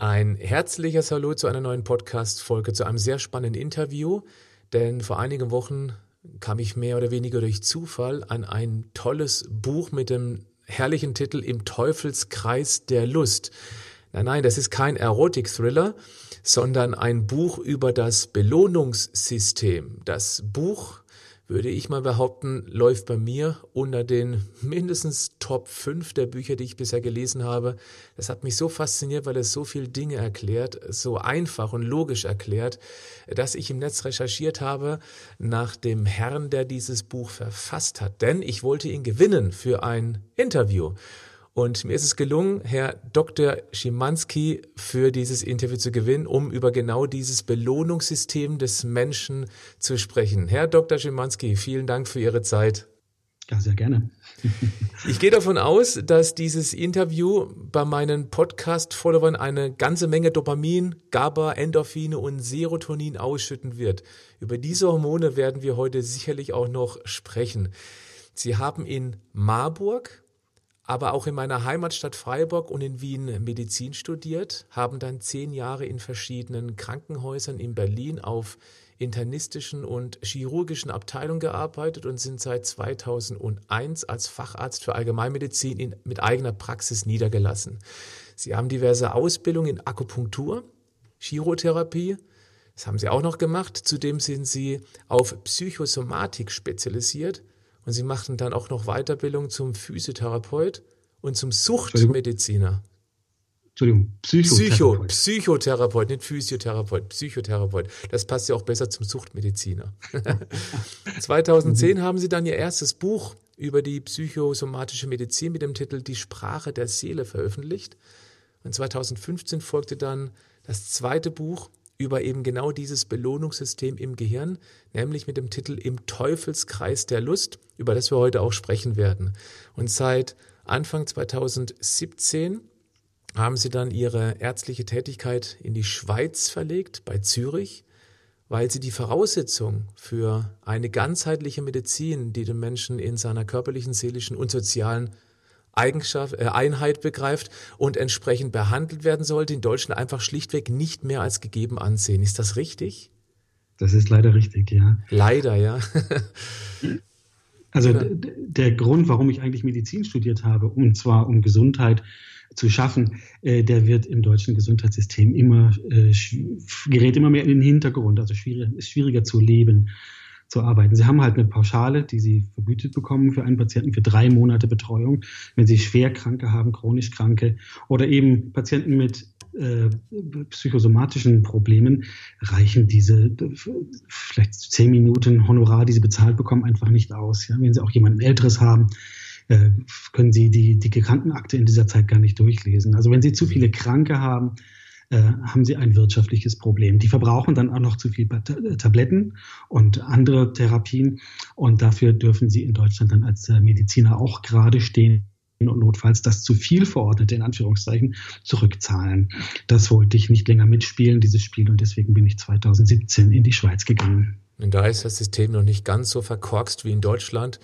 Ein herzlicher Salut zu einer neuen Podcast-Folge, zu einem sehr spannenden Interview, denn vor einigen Wochen kam ich mehr oder weniger durch Zufall an ein tolles Buch mit dem herrlichen Titel Im Teufelskreis der Lust. Nein, nein, das ist kein Erotik-Thriller, sondern ein Buch über das Belohnungssystem. Das Buch würde ich mal behaupten, läuft bei mir unter den mindestens Top 5 der Bücher, die ich bisher gelesen habe. Das hat mich so fasziniert, weil es so viele Dinge erklärt, so einfach und logisch erklärt, dass ich im Netz recherchiert habe nach dem Herrn, der dieses Buch verfasst hat. Denn ich wollte ihn gewinnen für ein Interview. Und mir ist es gelungen, Herr Dr. Schimanski für dieses Interview zu gewinnen, um über genau dieses Belohnungssystem des Menschen zu sprechen. Herr Dr. Schimanski, vielen Dank für Ihre Zeit. Ja, sehr gerne. ich gehe davon aus, dass dieses Interview bei meinen Podcast-Followern eine ganze Menge Dopamin, GABA, Endorphine und Serotonin ausschütten wird. Über diese Hormone werden wir heute sicherlich auch noch sprechen. Sie haben in Marburg aber auch in meiner Heimatstadt Freiburg und in Wien Medizin studiert, haben dann zehn Jahre in verschiedenen Krankenhäusern in Berlin auf internistischen und chirurgischen Abteilungen gearbeitet und sind seit 2001 als Facharzt für Allgemeinmedizin in, mit eigener Praxis niedergelassen. Sie haben diverse Ausbildungen in Akupunktur, Chirotherapie, das haben Sie auch noch gemacht. Zudem sind Sie auf Psychosomatik spezialisiert und sie machten dann auch noch Weiterbildung zum Physiotherapeut und zum Suchtmediziner. Entschuldigung, Psychotherapeut. Psycho, Psychotherapeut, nicht Physiotherapeut, Psychotherapeut. Das passt ja auch besser zum Suchtmediziner. 2010 mhm. haben sie dann ihr erstes Buch über die psychosomatische Medizin mit dem Titel Die Sprache der Seele veröffentlicht. Und 2015 folgte dann das zweite Buch über eben genau dieses Belohnungssystem im Gehirn, nämlich mit dem Titel Im Teufelskreis der Lust, über das wir heute auch sprechen werden. Und seit Anfang 2017 haben sie dann ihre ärztliche Tätigkeit in die Schweiz verlegt, bei Zürich, weil sie die Voraussetzung für eine ganzheitliche Medizin, die den Menschen in seiner körperlichen, seelischen und sozialen Eigenschaft, äh, Einheit begreift und entsprechend behandelt werden sollte, in Deutschland einfach schlichtweg nicht mehr als gegeben ansehen. Ist das richtig? Das ist leider richtig, ja. Leider, ja. also der Grund, warum ich eigentlich Medizin studiert habe, und zwar um Gesundheit zu schaffen, äh, der wird im deutschen Gesundheitssystem immer, äh, gerät immer mehr in den Hintergrund, also schwierig, ist schwieriger zu leben zu arbeiten. Sie haben halt eine Pauschale, die Sie vergütet bekommen für einen Patienten für drei Monate Betreuung, wenn Sie Schwerkranke haben, chronisch Kranke oder eben Patienten mit äh, psychosomatischen Problemen reichen diese vielleicht zehn Minuten Honorar, die sie bezahlt bekommen, einfach nicht aus. Ja? Wenn sie auch jemanden Älteres haben, äh, können sie die dicke Krankenakte in dieser Zeit gar nicht durchlesen. Also wenn sie zu viele Kranke haben, äh, haben sie ein wirtschaftliches Problem. Die verbrauchen dann auch noch zu viel Tabletten und andere Therapien und dafür dürfen sie in Deutschland dann als äh, Mediziner auch gerade stehen und notfalls das zu viel verordnete, in Anführungszeichen, zurückzahlen. Das wollte ich nicht länger mitspielen, dieses Spiel, und deswegen bin ich 2017 in die Schweiz gegangen. Und da ist das System noch nicht ganz so verkorkst wie in Deutschland.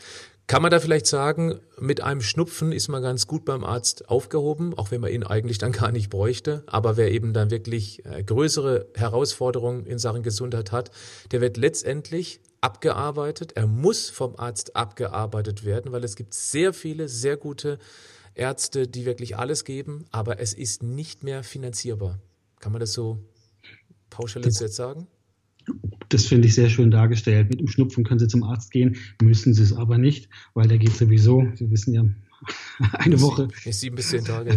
Kann man da vielleicht sagen, mit einem Schnupfen ist man ganz gut beim Arzt aufgehoben, auch wenn man ihn eigentlich dann gar nicht bräuchte. Aber wer eben dann wirklich äh, größere Herausforderungen in Sachen Gesundheit hat, der wird letztendlich abgearbeitet. Er muss vom Arzt abgearbeitet werden, weil es gibt sehr viele, sehr gute Ärzte, die wirklich alles geben, aber es ist nicht mehr finanzierbar. Kann man das so pauschalisiert sagen? Das finde ich sehr schön dargestellt. Mit dem Schnupfen können Sie zum Arzt gehen, müssen Sie es aber nicht, weil der geht sowieso, Sie wissen ja, eine Woche. Sieben bis zehn Tage.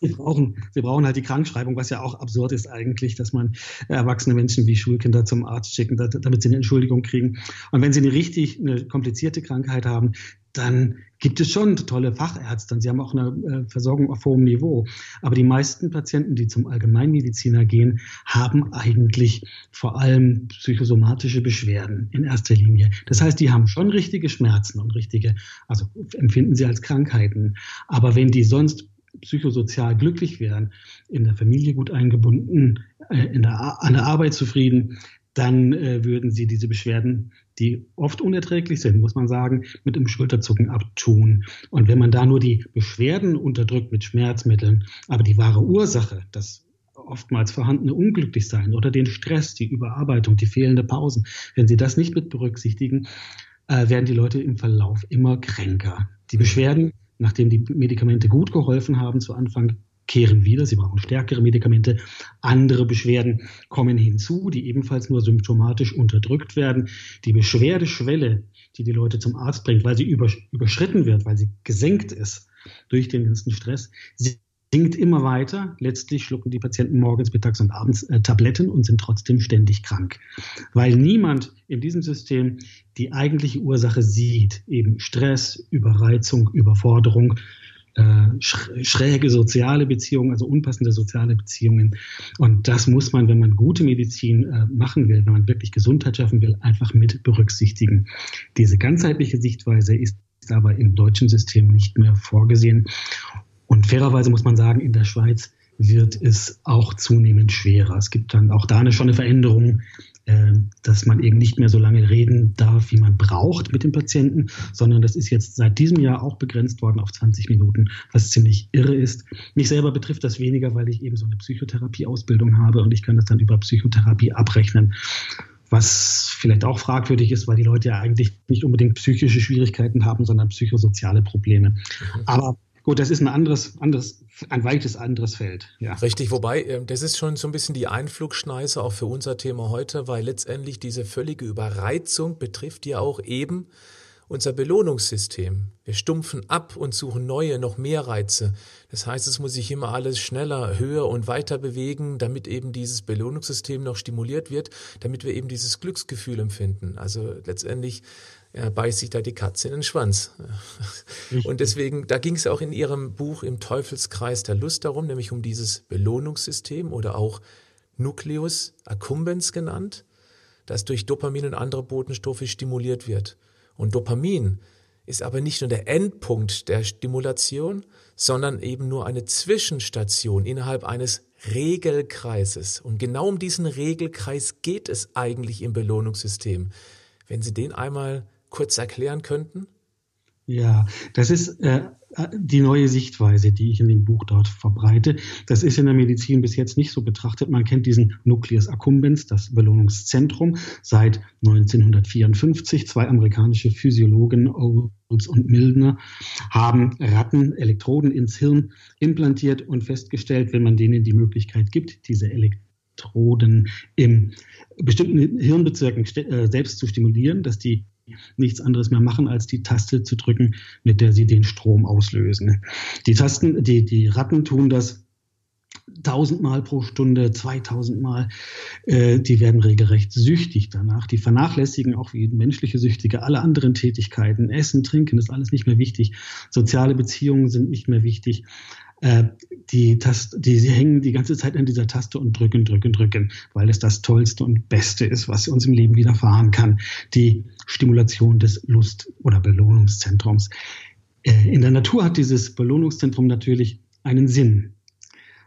Sie brauchen, sie brauchen halt die Krankschreibung, was ja auch absurd ist eigentlich, dass man erwachsene Menschen wie Schulkinder zum Arzt schicken, damit sie eine Entschuldigung kriegen. Und wenn sie eine richtig eine komplizierte Krankheit haben, dann gibt es schon tolle Fachärzte sie haben auch eine äh, Versorgung auf hohem Niveau. Aber die meisten Patienten, die zum Allgemeinmediziner gehen, haben eigentlich vor allem psychosomatische Beschwerden in erster Linie. Das heißt, die haben schon richtige Schmerzen und richtige, also empfinden sie als Krankheiten. Aber wenn die sonst psychosozial glücklich wären, in der Familie gut eingebunden, äh, in der, an der Arbeit zufrieden, dann äh, würden sie diese Beschwerden, die oft unerträglich sind, muss man sagen, mit dem Schulterzucken abtun. Und wenn man da nur die Beschwerden unterdrückt mit Schmerzmitteln, aber die wahre Ursache, das oftmals vorhandene Unglücklichsein oder den Stress, die Überarbeitung, die fehlende Pausen, wenn Sie das nicht mit berücksichtigen, äh, werden die Leute im Verlauf immer kränker. Die Beschwerden, nachdem die Medikamente gut geholfen haben zu Anfang, kehren wieder. Sie brauchen stärkere Medikamente. Andere Beschwerden kommen hinzu, die ebenfalls nur symptomatisch unterdrückt werden. Die Beschwerdeschwelle, die die Leute zum Arzt bringt, weil sie überschritten wird, weil sie gesenkt ist durch den ganzen Stress, sinkt immer weiter. Letztlich schlucken die Patienten morgens, mittags und abends äh, Tabletten und sind trotzdem ständig krank, weil niemand in diesem System die eigentliche Ursache sieht, eben Stress, Überreizung, Überforderung, äh, schräge soziale Beziehungen, also unpassende soziale Beziehungen. Und das muss man, wenn man gute Medizin äh, machen will, wenn man wirklich Gesundheit schaffen will, einfach mit berücksichtigen. Diese ganzheitliche Sichtweise ist aber im deutschen System nicht mehr vorgesehen. Und fairerweise muss man sagen, in der Schweiz wird es auch zunehmend schwerer. Es gibt dann auch da eine, schon eine Veränderung äh, dass man eben nicht mehr so lange reden darf, wie man braucht mit dem Patienten, sondern das ist jetzt seit diesem Jahr auch begrenzt worden auf 20 Minuten, was ziemlich irre ist. Mich selber betrifft das weniger, weil ich eben so eine Psychotherapie-Ausbildung habe und ich kann das dann über Psychotherapie abrechnen was vielleicht auch fragwürdig ist, weil die Leute ja eigentlich nicht unbedingt psychische Schwierigkeiten haben, sondern psychosoziale Probleme. Mhm. Aber Gut, das ist ein anderes, anderes, ein weites anderes Feld. Ja. Richtig, wobei, ähm, das ist schon so ein bisschen die Einflugschneise auch für unser Thema heute, weil letztendlich diese völlige Überreizung betrifft ja auch eben unser Belohnungssystem. Wir stumpfen ab und suchen neue, noch mehr Reize. Das heißt, es muss sich immer alles schneller, höher und weiter bewegen, damit eben dieses Belohnungssystem noch stimuliert wird, damit wir eben dieses Glücksgefühl empfinden. Also letztendlich er beißt sich da die Katze in den Schwanz. Und deswegen, da ging es auch in ihrem Buch im Teufelskreis der Lust darum, nämlich um dieses Belohnungssystem oder auch Nucleus accumbens genannt, das durch Dopamin und andere Botenstoffe stimuliert wird. Und Dopamin ist aber nicht nur der Endpunkt der Stimulation, sondern eben nur eine Zwischenstation innerhalb eines Regelkreises. Und genau um diesen Regelkreis geht es eigentlich im Belohnungssystem. Wenn Sie den einmal kurz erklären könnten? Ja, das ist äh, die neue Sichtweise, die ich in dem Buch dort verbreite. Das ist in der Medizin bis jetzt nicht so betrachtet. Man kennt diesen Nucleus accumbens, das Belohnungszentrum, seit 1954. Zwei amerikanische Physiologen, Olds und Mildner, haben Ratten Elektroden ins Hirn implantiert und festgestellt, wenn man denen die Möglichkeit gibt, diese Elektroden in bestimmten Hirnbezirken äh, selbst zu stimulieren, dass die nichts anderes mehr machen, als die Taste zu drücken, mit der sie den Strom auslösen. Die Tasten, die, die Ratten tun das tausendmal pro Stunde, zweitausendmal. Äh, die werden regelrecht süchtig danach. Die vernachlässigen auch wie menschliche Süchtige alle anderen Tätigkeiten. Essen, Trinken ist alles nicht mehr wichtig. Soziale Beziehungen sind nicht mehr wichtig. Äh, die, Taste, die sie hängen die ganze Zeit an dieser Taste und drücken, drücken, drücken, weil es das Tollste und Beste ist, was uns im Leben widerfahren kann. Die Stimulation des Lust- oder Belohnungszentrums. Äh, in der Natur hat dieses Belohnungszentrum natürlich einen Sinn.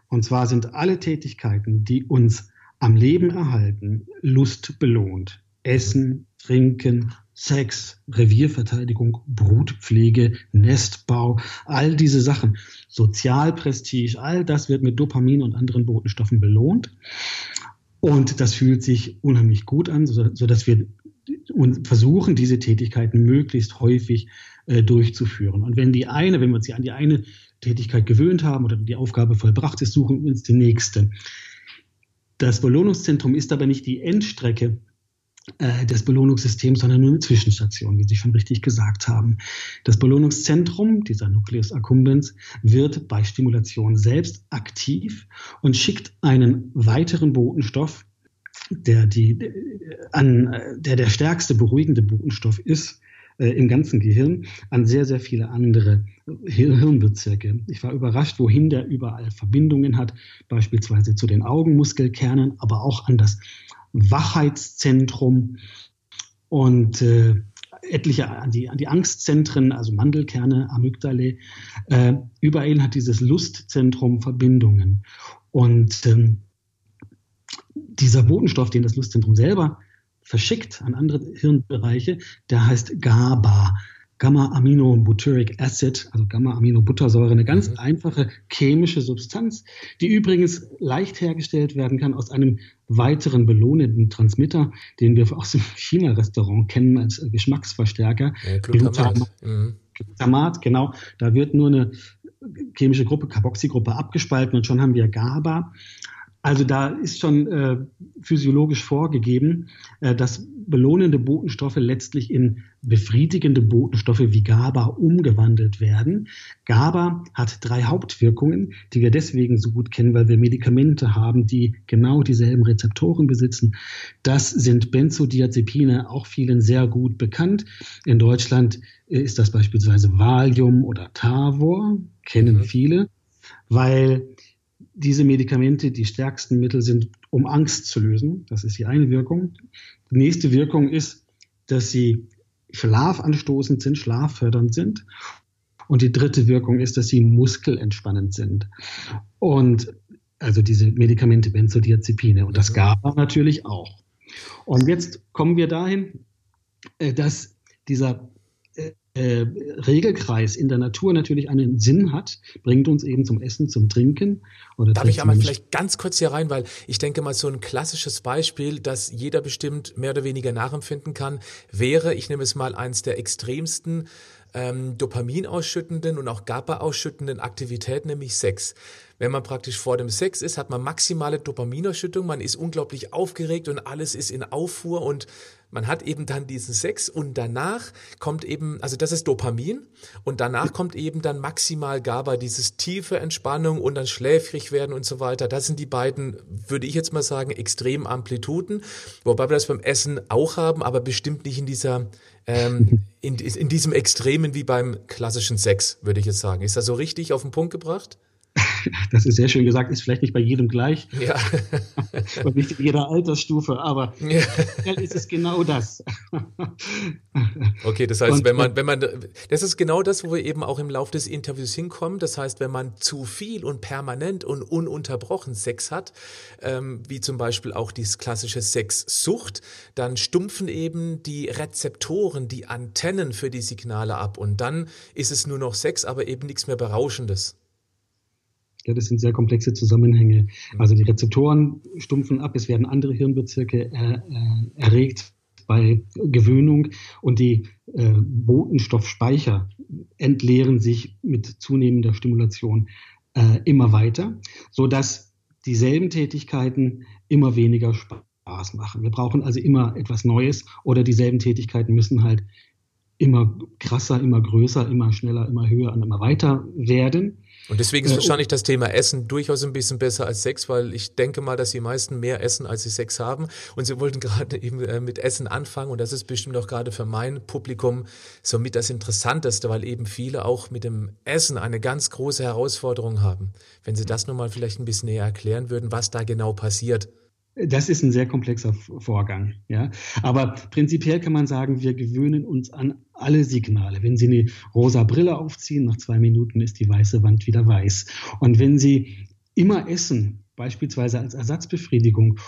Und zwar sind alle Tätigkeiten, die uns am Leben erhalten, Lust belohnt. Essen, Trinken, Sex, Revierverteidigung, Brutpflege, Nestbau, all diese Sachen, Sozialprestige, all das wird mit Dopamin und anderen Botenstoffen belohnt. Und das fühlt sich unheimlich gut an, sodass wir versuchen, diese Tätigkeiten möglichst häufig äh, durchzuführen. Und wenn die eine, wenn wir uns an die eine Tätigkeit gewöhnt haben oder die Aufgabe vollbracht ist, suchen wir uns die nächste. Das Belohnungszentrum ist aber nicht die Endstrecke des Belohnungssystems, sondern nur eine Zwischenstation, wie Sie schon richtig gesagt haben. Das Belohnungszentrum, dieser Nucleus accumbens, wird bei Stimulation selbst aktiv und schickt einen weiteren Botenstoff, der, die, an, der der stärkste beruhigende Botenstoff ist, äh, im ganzen Gehirn an sehr, sehr viele andere Hirnbezirke. Ich war überrascht, wohin der überall Verbindungen hat, beispielsweise zu den Augenmuskelkernen, aber auch an das Wachheitszentrum und äh, etliche an die, an die Angstzentren, also Mandelkerne, Amygdale. Äh, überall hat dieses Lustzentrum Verbindungen. Und ähm, dieser Botenstoff, den das Lustzentrum selber verschickt an andere Hirnbereiche, der heißt GABA. Gamma-Aminobutyric Acid, also Gamma-Aminobuttersäure, eine ganz mhm. einfache chemische Substanz, die übrigens leicht hergestellt werden kann aus einem weiteren belohnenden Transmitter, den wir aus dem China-Restaurant kennen als Geschmacksverstärker. Ja, Glutamat. Mhm. Glutamat, genau. Da wird nur eine chemische Gruppe, Carboxygruppe abgespalten und schon haben wir GABA. Also da ist schon äh, physiologisch vorgegeben, äh, dass belohnende Botenstoffe letztlich in befriedigende Botenstoffe wie GABA umgewandelt werden. GABA hat drei Hauptwirkungen, die wir deswegen so gut kennen, weil wir Medikamente haben, die genau dieselben Rezeptoren besitzen. Das sind Benzodiazepine, auch vielen sehr gut bekannt. In Deutschland äh, ist das beispielsweise Valium oder Tavor, kennen mhm. viele, weil diese Medikamente die stärksten Mittel sind, um Angst zu lösen. Das ist die eine Wirkung. Die nächste Wirkung ist, dass sie schlafanstoßend sind, schlaffördernd sind. Und die dritte Wirkung ist, dass sie muskelentspannend sind. Und also diese Medikamente Benzodiazepine und das GABA natürlich auch. Und jetzt kommen wir dahin, äh, dass dieser äh, Regelkreis in der Natur natürlich einen Sinn hat, bringt uns eben zum Essen, zum Trinken. Oder Darf ich einmal vielleicht ganz kurz hier rein, weil ich denke mal so ein klassisches Beispiel, das jeder bestimmt mehr oder weniger nachempfinden kann, wäre, ich nehme es mal eins der extremsten ähm, Dopamin ausschüttenden und auch GABA ausschüttenden Aktivitäten, nämlich Sex. Wenn man praktisch vor dem Sex ist, hat man maximale Dopaminausschüttung, man ist unglaublich aufgeregt und alles ist in Auffuhr und man hat eben dann diesen Sex und danach kommt eben, also das ist Dopamin und danach kommt eben dann maximal GABA, dieses tiefe Entspannung und dann schläfrig werden und so weiter. Das sind die beiden, würde ich jetzt mal sagen, extremen Amplituden, wobei wir das beim Essen auch haben, aber bestimmt nicht in dieser ähm, in, in diesem Extremen wie beim klassischen Sex, würde ich jetzt sagen. Ist das so richtig auf den Punkt gebracht? Das ist sehr schön gesagt, ist vielleicht nicht bei jedem gleich. Ja. Und nicht in jeder Altersstufe, aber ja. ist es genau das. Okay, das heißt, Und, wenn man, wenn man, das ist genau das, wo wir eben auch im Laufe des Interviews hinkommen. Das heißt, wenn man zu viel und permanent und ununterbrochen Sex hat, ähm, wie zum Beispiel auch die klassische Sexsucht, dann stumpfen eben die Rezeptoren, die Antennen für die Signale ab. Und dann ist es nur noch Sex, aber eben nichts mehr Berauschendes. Ja, das sind sehr komplexe Zusammenhänge. Also die Rezeptoren stumpfen ab, es werden andere Hirnbezirke äh, äh, erregt bei Gewöhnung und die äh, Botenstoffspeicher entleeren sich mit zunehmender Stimulation äh, immer weiter, so dass dieselben Tätigkeiten immer weniger Spaß machen. Wir brauchen also immer etwas Neues oder dieselben Tätigkeiten müssen halt immer krasser, immer größer, immer schneller, immer höher und immer weiter werden. Und deswegen ist äh, wahrscheinlich das Thema Essen durchaus ein bisschen besser als Sex, weil ich denke mal, dass die meisten mehr essen, als sie Sex haben. Und sie wollten gerade eben äh, mit Essen anfangen. Und das ist bestimmt auch gerade für mein Publikum somit das Interessanteste, weil eben viele auch mit dem Essen eine ganz große Herausforderung haben. Wenn Sie das nochmal vielleicht ein bisschen näher erklären würden, was da genau passiert. Das ist ein sehr komplexer Vorgang. Ja? Aber prinzipiell kann man sagen, wir gewöhnen uns an alle Signale. Wenn Sie eine rosa Brille aufziehen, nach zwei Minuten ist die weiße Wand wieder weiß. Und wenn Sie immer essen, beispielsweise als Ersatzbefriedigung,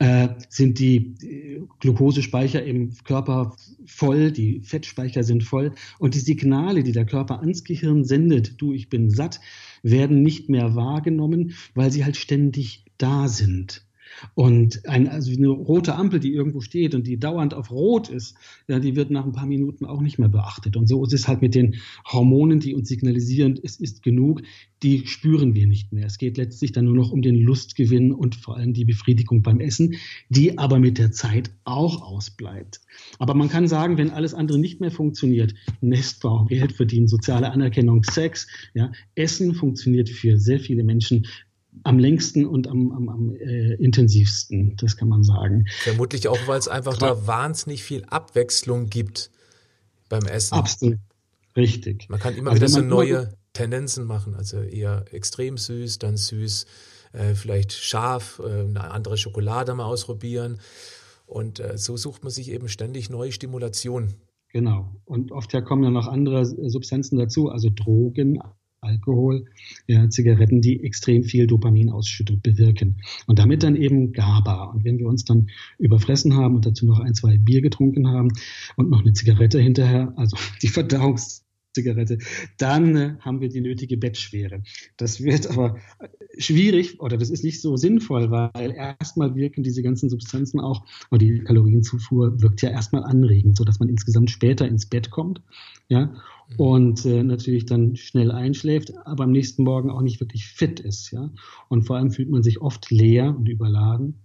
äh, sind die äh, Glukosespeicher im Körper voll, die Fettspeicher sind voll und die Signale, die der Körper ans Gehirn sendet, du, ich bin satt, werden nicht mehr wahrgenommen, weil sie halt ständig da sind. Und ein, also eine rote Ampel, die irgendwo steht und die dauernd auf Rot ist, ja, die wird nach ein paar Minuten auch nicht mehr beachtet. Und so ist es halt mit den Hormonen, die uns signalisieren, es ist genug, die spüren wir nicht mehr. Es geht letztlich dann nur noch um den Lustgewinn und vor allem die Befriedigung beim Essen, die aber mit der Zeit auch ausbleibt. Aber man kann sagen, wenn alles andere nicht mehr funktioniert, Nestbau, Geld verdienen, soziale Anerkennung, Sex, ja, Essen funktioniert für sehr viele Menschen am längsten und am, am, am äh, intensivsten, das kann man sagen. Vermutlich auch, weil es einfach da wahnsinnig viel Abwechslung gibt beim Essen. Absolut, richtig. Man kann immer also wieder so neue Tendenzen machen, also eher extrem süß, dann süß, äh, vielleicht scharf, äh, eine andere Schokolade mal ausprobieren. Und äh, so sucht man sich eben ständig neue Stimulationen. Genau. Und oft ja kommen ja noch andere Substanzen dazu, also Drogen, Alkohol, ja, Zigaretten, die extrem viel Dopaminausschüttung bewirken. Und damit dann eben GABA. Und wenn wir uns dann überfressen haben und dazu noch ein, zwei Bier getrunken haben und noch eine Zigarette hinterher, also die Verdauungs Zigarette, dann äh, haben wir die nötige Bettschwere. Das wird aber schwierig oder das ist nicht so sinnvoll, weil erstmal wirken diese ganzen Substanzen auch, und die Kalorienzufuhr wirkt ja erstmal anregend, sodass man insgesamt später ins Bett kommt, ja, mhm. und äh, natürlich dann schnell einschläft, aber am nächsten Morgen auch nicht wirklich fit ist, ja. Und vor allem fühlt man sich oft leer und überladen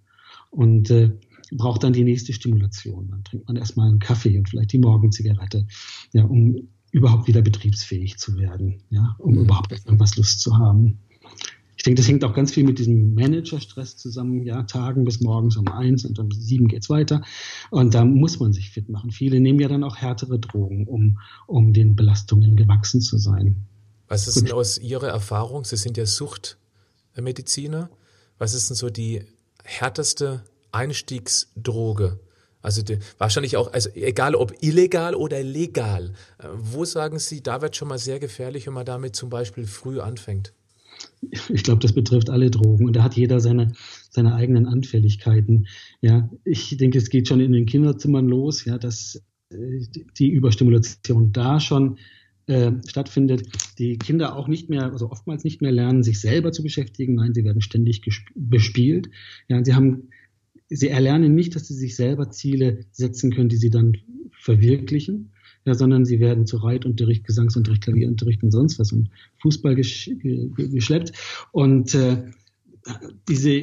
und äh, braucht dann die nächste Stimulation. Dann trinkt man erstmal einen Kaffee und vielleicht die Morgenzigarette, ja, um überhaupt wieder betriebsfähig zu werden, ja, um mhm. überhaupt auf irgendwas Lust zu haben. Ich denke, das hängt auch ganz viel mit diesem Managerstress zusammen, ja, Tagen bis morgens um eins und um sieben geht's weiter. Und da muss man sich fit machen. Viele nehmen ja dann auch härtere Drogen, um, um den Belastungen gewachsen zu sein. Was ist denn aus Ihrer Erfahrung? Sie sind ja Suchtmediziner. Was ist denn so die härteste Einstiegsdroge, also die, wahrscheinlich auch, also egal ob illegal oder legal. Äh, wo sagen Sie, da wird schon mal sehr gefährlich, wenn man damit zum Beispiel früh anfängt? Ich glaube, das betrifft alle Drogen und da hat jeder seine, seine eigenen Anfälligkeiten. Ja, ich denke, es geht schon in den Kinderzimmern los, ja, dass äh, die Überstimulation da schon äh, stattfindet, die Kinder auch nicht mehr, also oftmals nicht mehr lernen, sich selber zu beschäftigen. Nein, sie werden ständig bespielt. Ja, sie haben sie erlernen nicht, dass sie sich selber Ziele setzen können, die sie dann verwirklichen, ja, sondern sie werden zu Reitunterricht, Gesangsunterricht, Klavierunterricht und sonst was und Fußball gesch geschleppt. Und äh, diese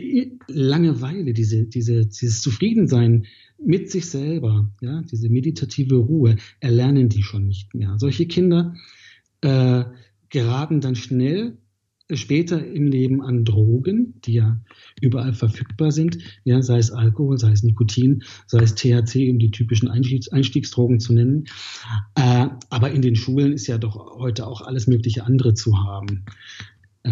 Langeweile, diese, diese, dieses Zufriedensein mit sich selber, ja, diese meditative Ruhe, erlernen die schon nicht mehr. Solche Kinder äh, geraten dann schnell später im Leben an Drogen, die ja überall verfügbar sind, ja, sei es Alkohol, sei es Nikotin, sei es THC, um die typischen Einstiegs Einstiegsdrogen zu nennen. Äh, aber in den Schulen ist ja doch heute auch alles mögliche andere zu haben. Äh,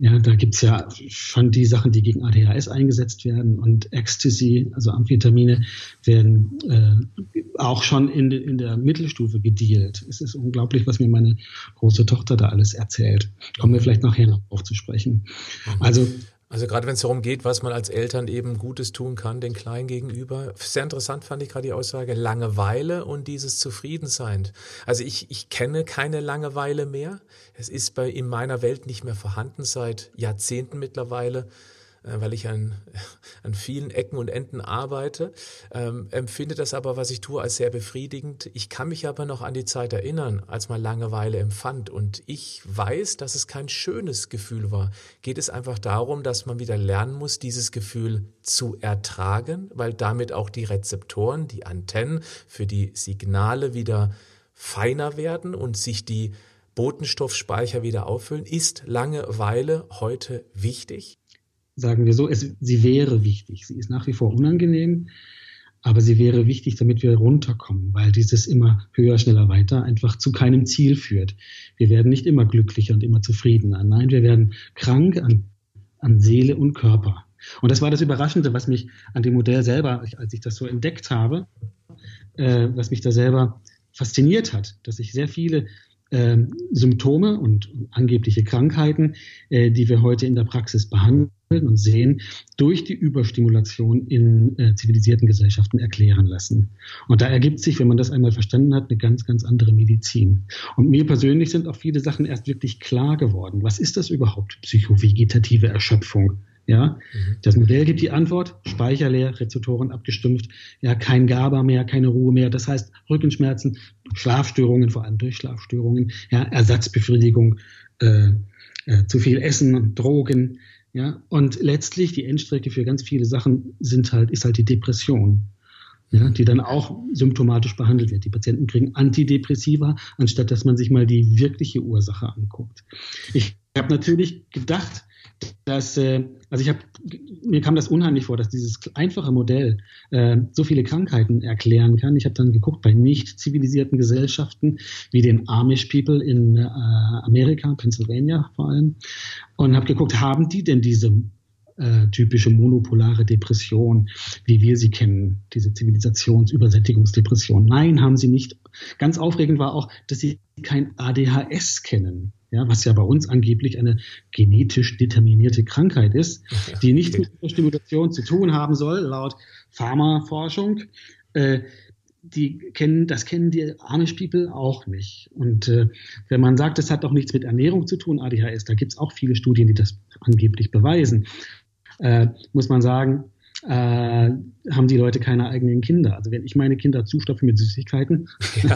ja, da gibt's ja schon die Sachen, die gegen ADHS eingesetzt werden und Ecstasy, also Amphetamine, werden äh, auch schon in, in der Mittelstufe gedealt. Es ist unglaublich, was mir meine große Tochter da alles erzählt. Kommen wir vielleicht nachher noch aufzusprechen. Mhm. Also also gerade wenn es darum geht, was man als Eltern eben Gutes tun kann, den Kleinen gegenüber. Sehr interessant fand ich gerade die Aussage, Langeweile und dieses Zufriedensein. Also ich, ich kenne keine Langeweile mehr. Es ist bei in meiner Welt nicht mehr vorhanden seit Jahrzehnten mittlerweile. Äh, weil ich an, an vielen Ecken und Enden arbeite, ähm, empfinde das aber, was ich tue, als sehr befriedigend. Ich kann mich aber noch an die Zeit erinnern, als man Langeweile empfand und ich weiß, dass es kein schönes Gefühl war. Geht es einfach darum, dass man wieder lernen muss, dieses Gefühl zu ertragen, weil damit auch die Rezeptoren, die Antennen für die Signale wieder feiner werden und sich die Botenstoffspeicher wieder auffüllen. Ist Langeweile heute wichtig? Sagen wir so, es, sie wäre wichtig. Sie ist nach wie vor unangenehm, aber sie wäre wichtig, damit wir runterkommen, weil dieses immer höher, schneller, weiter einfach zu keinem Ziel führt. Wir werden nicht immer glücklicher und immer zufriedener. Nein, wir werden krank an, an Seele und Körper. Und das war das Überraschende, was mich an dem Modell selber, als ich das so entdeckt habe, äh, was mich da selber fasziniert hat, dass ich sehr viele äh, Symptome und angebliche Krankheiten, äh, die wir heute in der Praxis behandeln und sehen, durch die Überstimulation in äh, zivilisierten Gesellschaften erklären lassen. Und da ergibt sich, wenn man das einmal verstanden hat, eine ganz, ganz andere Medizin. Und mir persönlich sind auch viele Sachen erst wirklich klar geworden. Was ist das überhaupt, psychovegetative Erschöpfung? Ja, mhm. das Modell gibt die Antwort, Speicher leer, Rezeptoren abgestumpft, ja, kein GABA mehr, keine Ruhe mehr. Das heißt, Rückenschmerzen, Schlafstörungen, vor allem durch Schlafstörungen, ja, Ersatzbefriedigung, äh, äh, zu viel Essen, Drogen, ja, und letztlich die Endstrecke für ganz viele Sachen sind halt, ist halt die Depression. Ja, die dann auch symptomatisch behandelt wird. Die Patienten kriegen Antidepressiva, anstatt dass man sich mal die wirkliche Ursache anguckt. Ich habe natürlich gedacht, dass, äh, also ich habe, mir kam das unheimlich vor, dass dieses einfache Modell äh, so viele Krankheiten erklären kann. Ich habe dann geguckt bei nicht zivilisierten Gesellschaften wie den Amish People in äh, Amerika, Pennsylvania vor allem, und habe geguckt, haben die denn diese äh, typische monopolare Depression, wie wir sie kennen, diese Zivilisationsübersättigungsdepression. Nein, haben sie nicht. Ganz aufregend war auch, dass sie kein ADHS kennen. Ja, was ja bei uns angeblich eine genetisch determinierte Krankheit ist, die nichts mit der Stimulation zu tun haben soll, laut Pharmaforschung. Äh, die kennen, das kennen die Amish People auch nicht. Und äh, wenn man sagt, das hat doch nichts mit Ernährung zu tun, ADHS, da gibt es auch viele Studien, die das angeblich beweisen, äh, muss man sagen, äh, haben die Leute keine eigenen Kinder. Also wenn ich meine Kinder zustopfe mit Süßigkeiten, ja.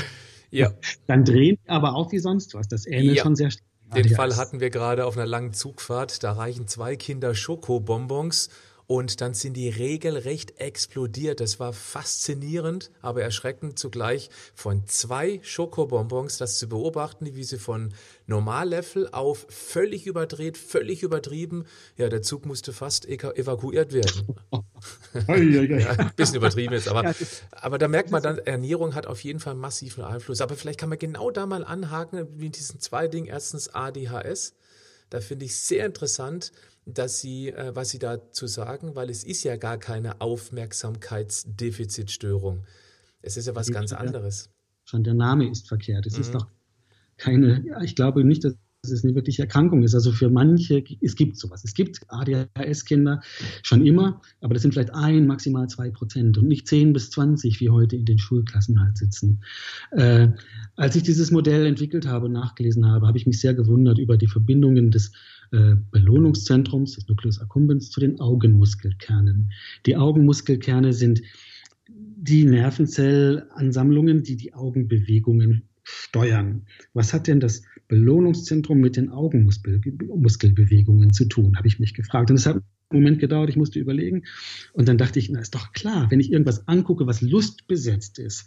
ja. dann drehen die aber auch wie sonst was. Das ähnelt ja. schon sehr stark. Den Fall hatten wir gerade auf einer langen Zugfahrt. Da reichen zwei Kinder Schokobonbons und dann sind die regelrecht explodiert. Das war faszinierend, aber erschreckend zugleich von zwei Schokobonbons, das zu beobachten, wie sie von Normallevel auf völlig überdreht, völlig übertrieben. Ja, der Zug musste fast evakuiert werden. ja, ein bisschen übertrieben jetzt, aber, aber da merkt man dann, Ernährung hat auf jeden Fall einen massiven Einfluss. Aber vielleicht kann man genau da mal anhaken, wie in diesen zwei Dingen. Erstens ADHS. Da finde ich sehr interessant, dass Sie, äh, was Sie dazu sagen, weil es ist ja gar keine Aufmerksamkeitsdefizitstörung. Es ist ja was ganz anderes. Schon der Name ist verkehrt. Es mhm. ist doch keine, ich glaube nicht, dass es eine wirkliche Erkrankung ist. Also für manche, es gibt sowas. Es gibt ADHS-Kinder schon immer, aber das sind vielleicht ein, maximal zwei Prozent und nicht zehn bis zwanzig, wie heute in den Schulklassen halt sitzen. Äh, als ich dieses Modell entwickelt habe und nachgelesen habe, habe ich mich sehr gewundert über die Verbindungen des äh, Belohnungszentrums, des Nucleus accumbens, zu den Augenmuskelkernen. Die Augenmuskelkerne sind die Nervenzellansammlungen, die die Augenbewegungen steuern. Was hat denn das Belohnungszentrum mit den Augenmuskelbewegungen zu tun, habe ich mich gefragt. Und es hat einen Moment gedauert, ich musste überlegen. Und dann dachte ich, na ist doch klar, wenn ich irgendwas angucke, was lustbesetzt ist,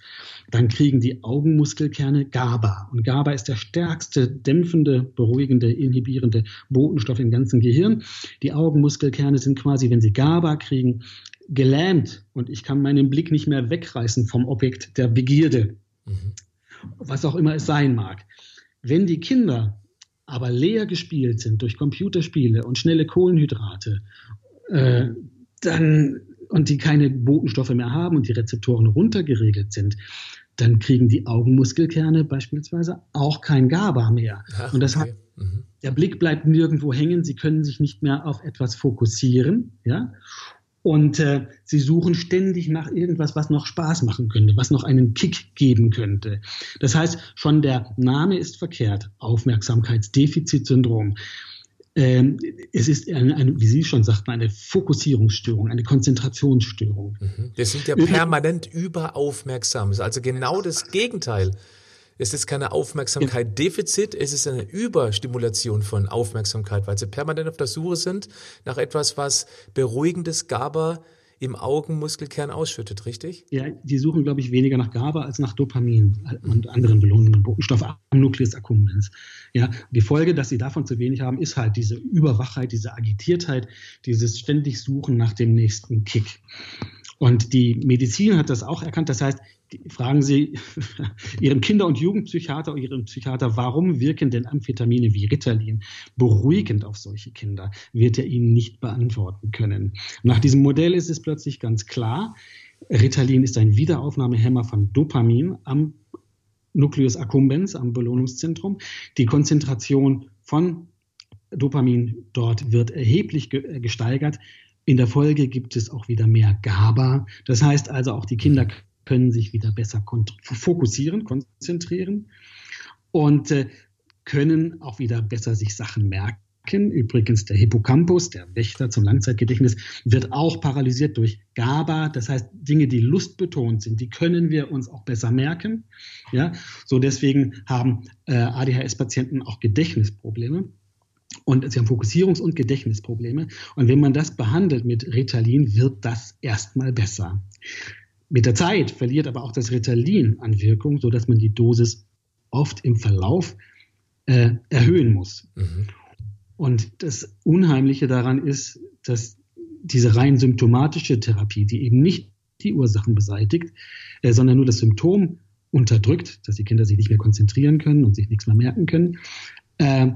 dann kriegen die Augenmuskelkerne GABA. Und GABA ist der stärkste dämpfende, beruhigende, inhibierende Botenstoff im ganzen Gehirn. Die Augenmuskelkerne sind quasi, wenn sie GABA kriegen, gelähmt und ich kann meinen Blick nicht mehr wegreißen vom Objekt der Begierde. Mhm. Was auch immer es sein mag. Wenn die Kinder aber leer gespielt sind durch Computerspiele und schnelle Kohlenhydrate, äh, dann und die keine Botenstoffe mehr haben und die Rezeptoren runtergeregelt sind, dann kriegen die Augenmuskelkerne beispielsweise auch kein GABA mehr. Ach, und das okay. heißt, mhm. der Blick bleibt nirgendwo hängen, sie können sich nicht mehr auf etwas fokussieren, ja. Und äh, sie suchen ständig nach irgendwas, was noch Spaß machen könnte, was noch einen Kick geben könnte. Das heißt, schon der Name ist verkehrt. Aufmerksamkeitsdefizitsyndrom. Ähm, es ist, eine, eine, wie Sie schon sagten, eine Fokussierungsstörung, eine Konzentrationsstörung. Mhm. Wir sind ja permanent überaufmerksam. Also genau das Gegenteil es ist keine Aufmerksamkeit Defizit, es ist eine Überstimulation von Aufmerksamkeit, weil sie permanent auf der Suche sind nach etwas, was beruhigendes GABA im Augenmuskelkern ausschüttet, richtig? Ja, die suchen, glaube ich, weniger nach GABA als nach Dopamin und anderen belohnenden Botenstoff am Nucleus accumbens. Ja, die Folge, dass sie davon zu wenig haben, ist halt diese Überwachheit, diese Agitiertheit, dieses ständig Suchen nach dem nächsten Kick. Und die Medizin hat das auch erkannt. Das heißt, fragen Sie Ihren Kinder- und Jugendpsychiater, Ihren Psychiater, warum wirken denn Amphetamine wie Ritalin beruhigend auf solche Kinder? Wird er Ihnen nicht beantworten können. Nach diesem Modell ist es plötzlich ganz klar, Ritalin ist ein Wiederaufnahmehemmer von Dopamin am Nucleus accumbens, am Belohnungszentrum. Die Konzentration von Dopamin dort wird erheblich gesteigert. In der Folge gibt es auch wieder mehr GABA. Das heißt also, auch die Kinder können sich wieder besser fokussieren, konzentrieren und äh, können auch wieder besser sich Sachen merken. Übrigens, der Hippocampus, der Wächter zum Langzeitgedächtnis, wird auch paralysiert durch GABA. Das heißt, Dinge, die lustbetont sind, die können wir uns auch besser merken. Ja, so deswegen haben äh, ADHS-Patienten auch Gedächtnisprobleme. Und sie haben Fokussierungs- und Gedächtnisprobleme. Und wenn man das behandelt mit Ritalin, wird das erstmal besser. Mit der Zeit verliert aber auch das Ritalin an Wirkung, sodass man die Dosis oft im Verlauf äh, erhöhen muss. Mhm. Und das Unheimliche daran ist, dass diese rein symptomatische Therapie, die eben nicht die Ursachen beseitigt, äh, sondern nur das Symptom unterdrückt, dass die Kinder sich nicht mehr konzentrieren können und sich nichts mehr merken können, äh,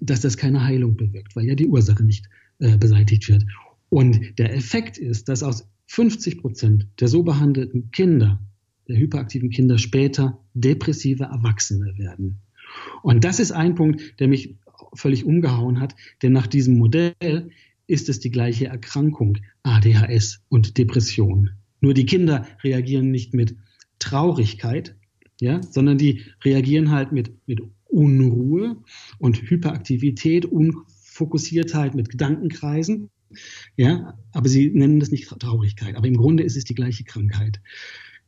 dass das keine Heilung bewirkt, weil ja die Ursache nicht äh, beseitigt wird. Und der Effekt ist, dass aus 50 Prozent der so behandelten Kinder, der hyperaktiven Kinder, später depressive Erwachsene werden. Und das ist ein Punkt, der mich völlig umgehauen hat, denn nach diesem Modell ist es die gleiche Erkrankung, ADHS und Depression. Nur die Kinder reagieren nicht mit Traurigkeit, ja, sondern die reagieren halt mit, mit Unruhe und Hyperaktivität, Unfokussiertheit mit Gedankenkreisen. Ja, aber sie nennen das nicht Traurigkeit. Aber im Grunde ist es die gleiche Krankheit.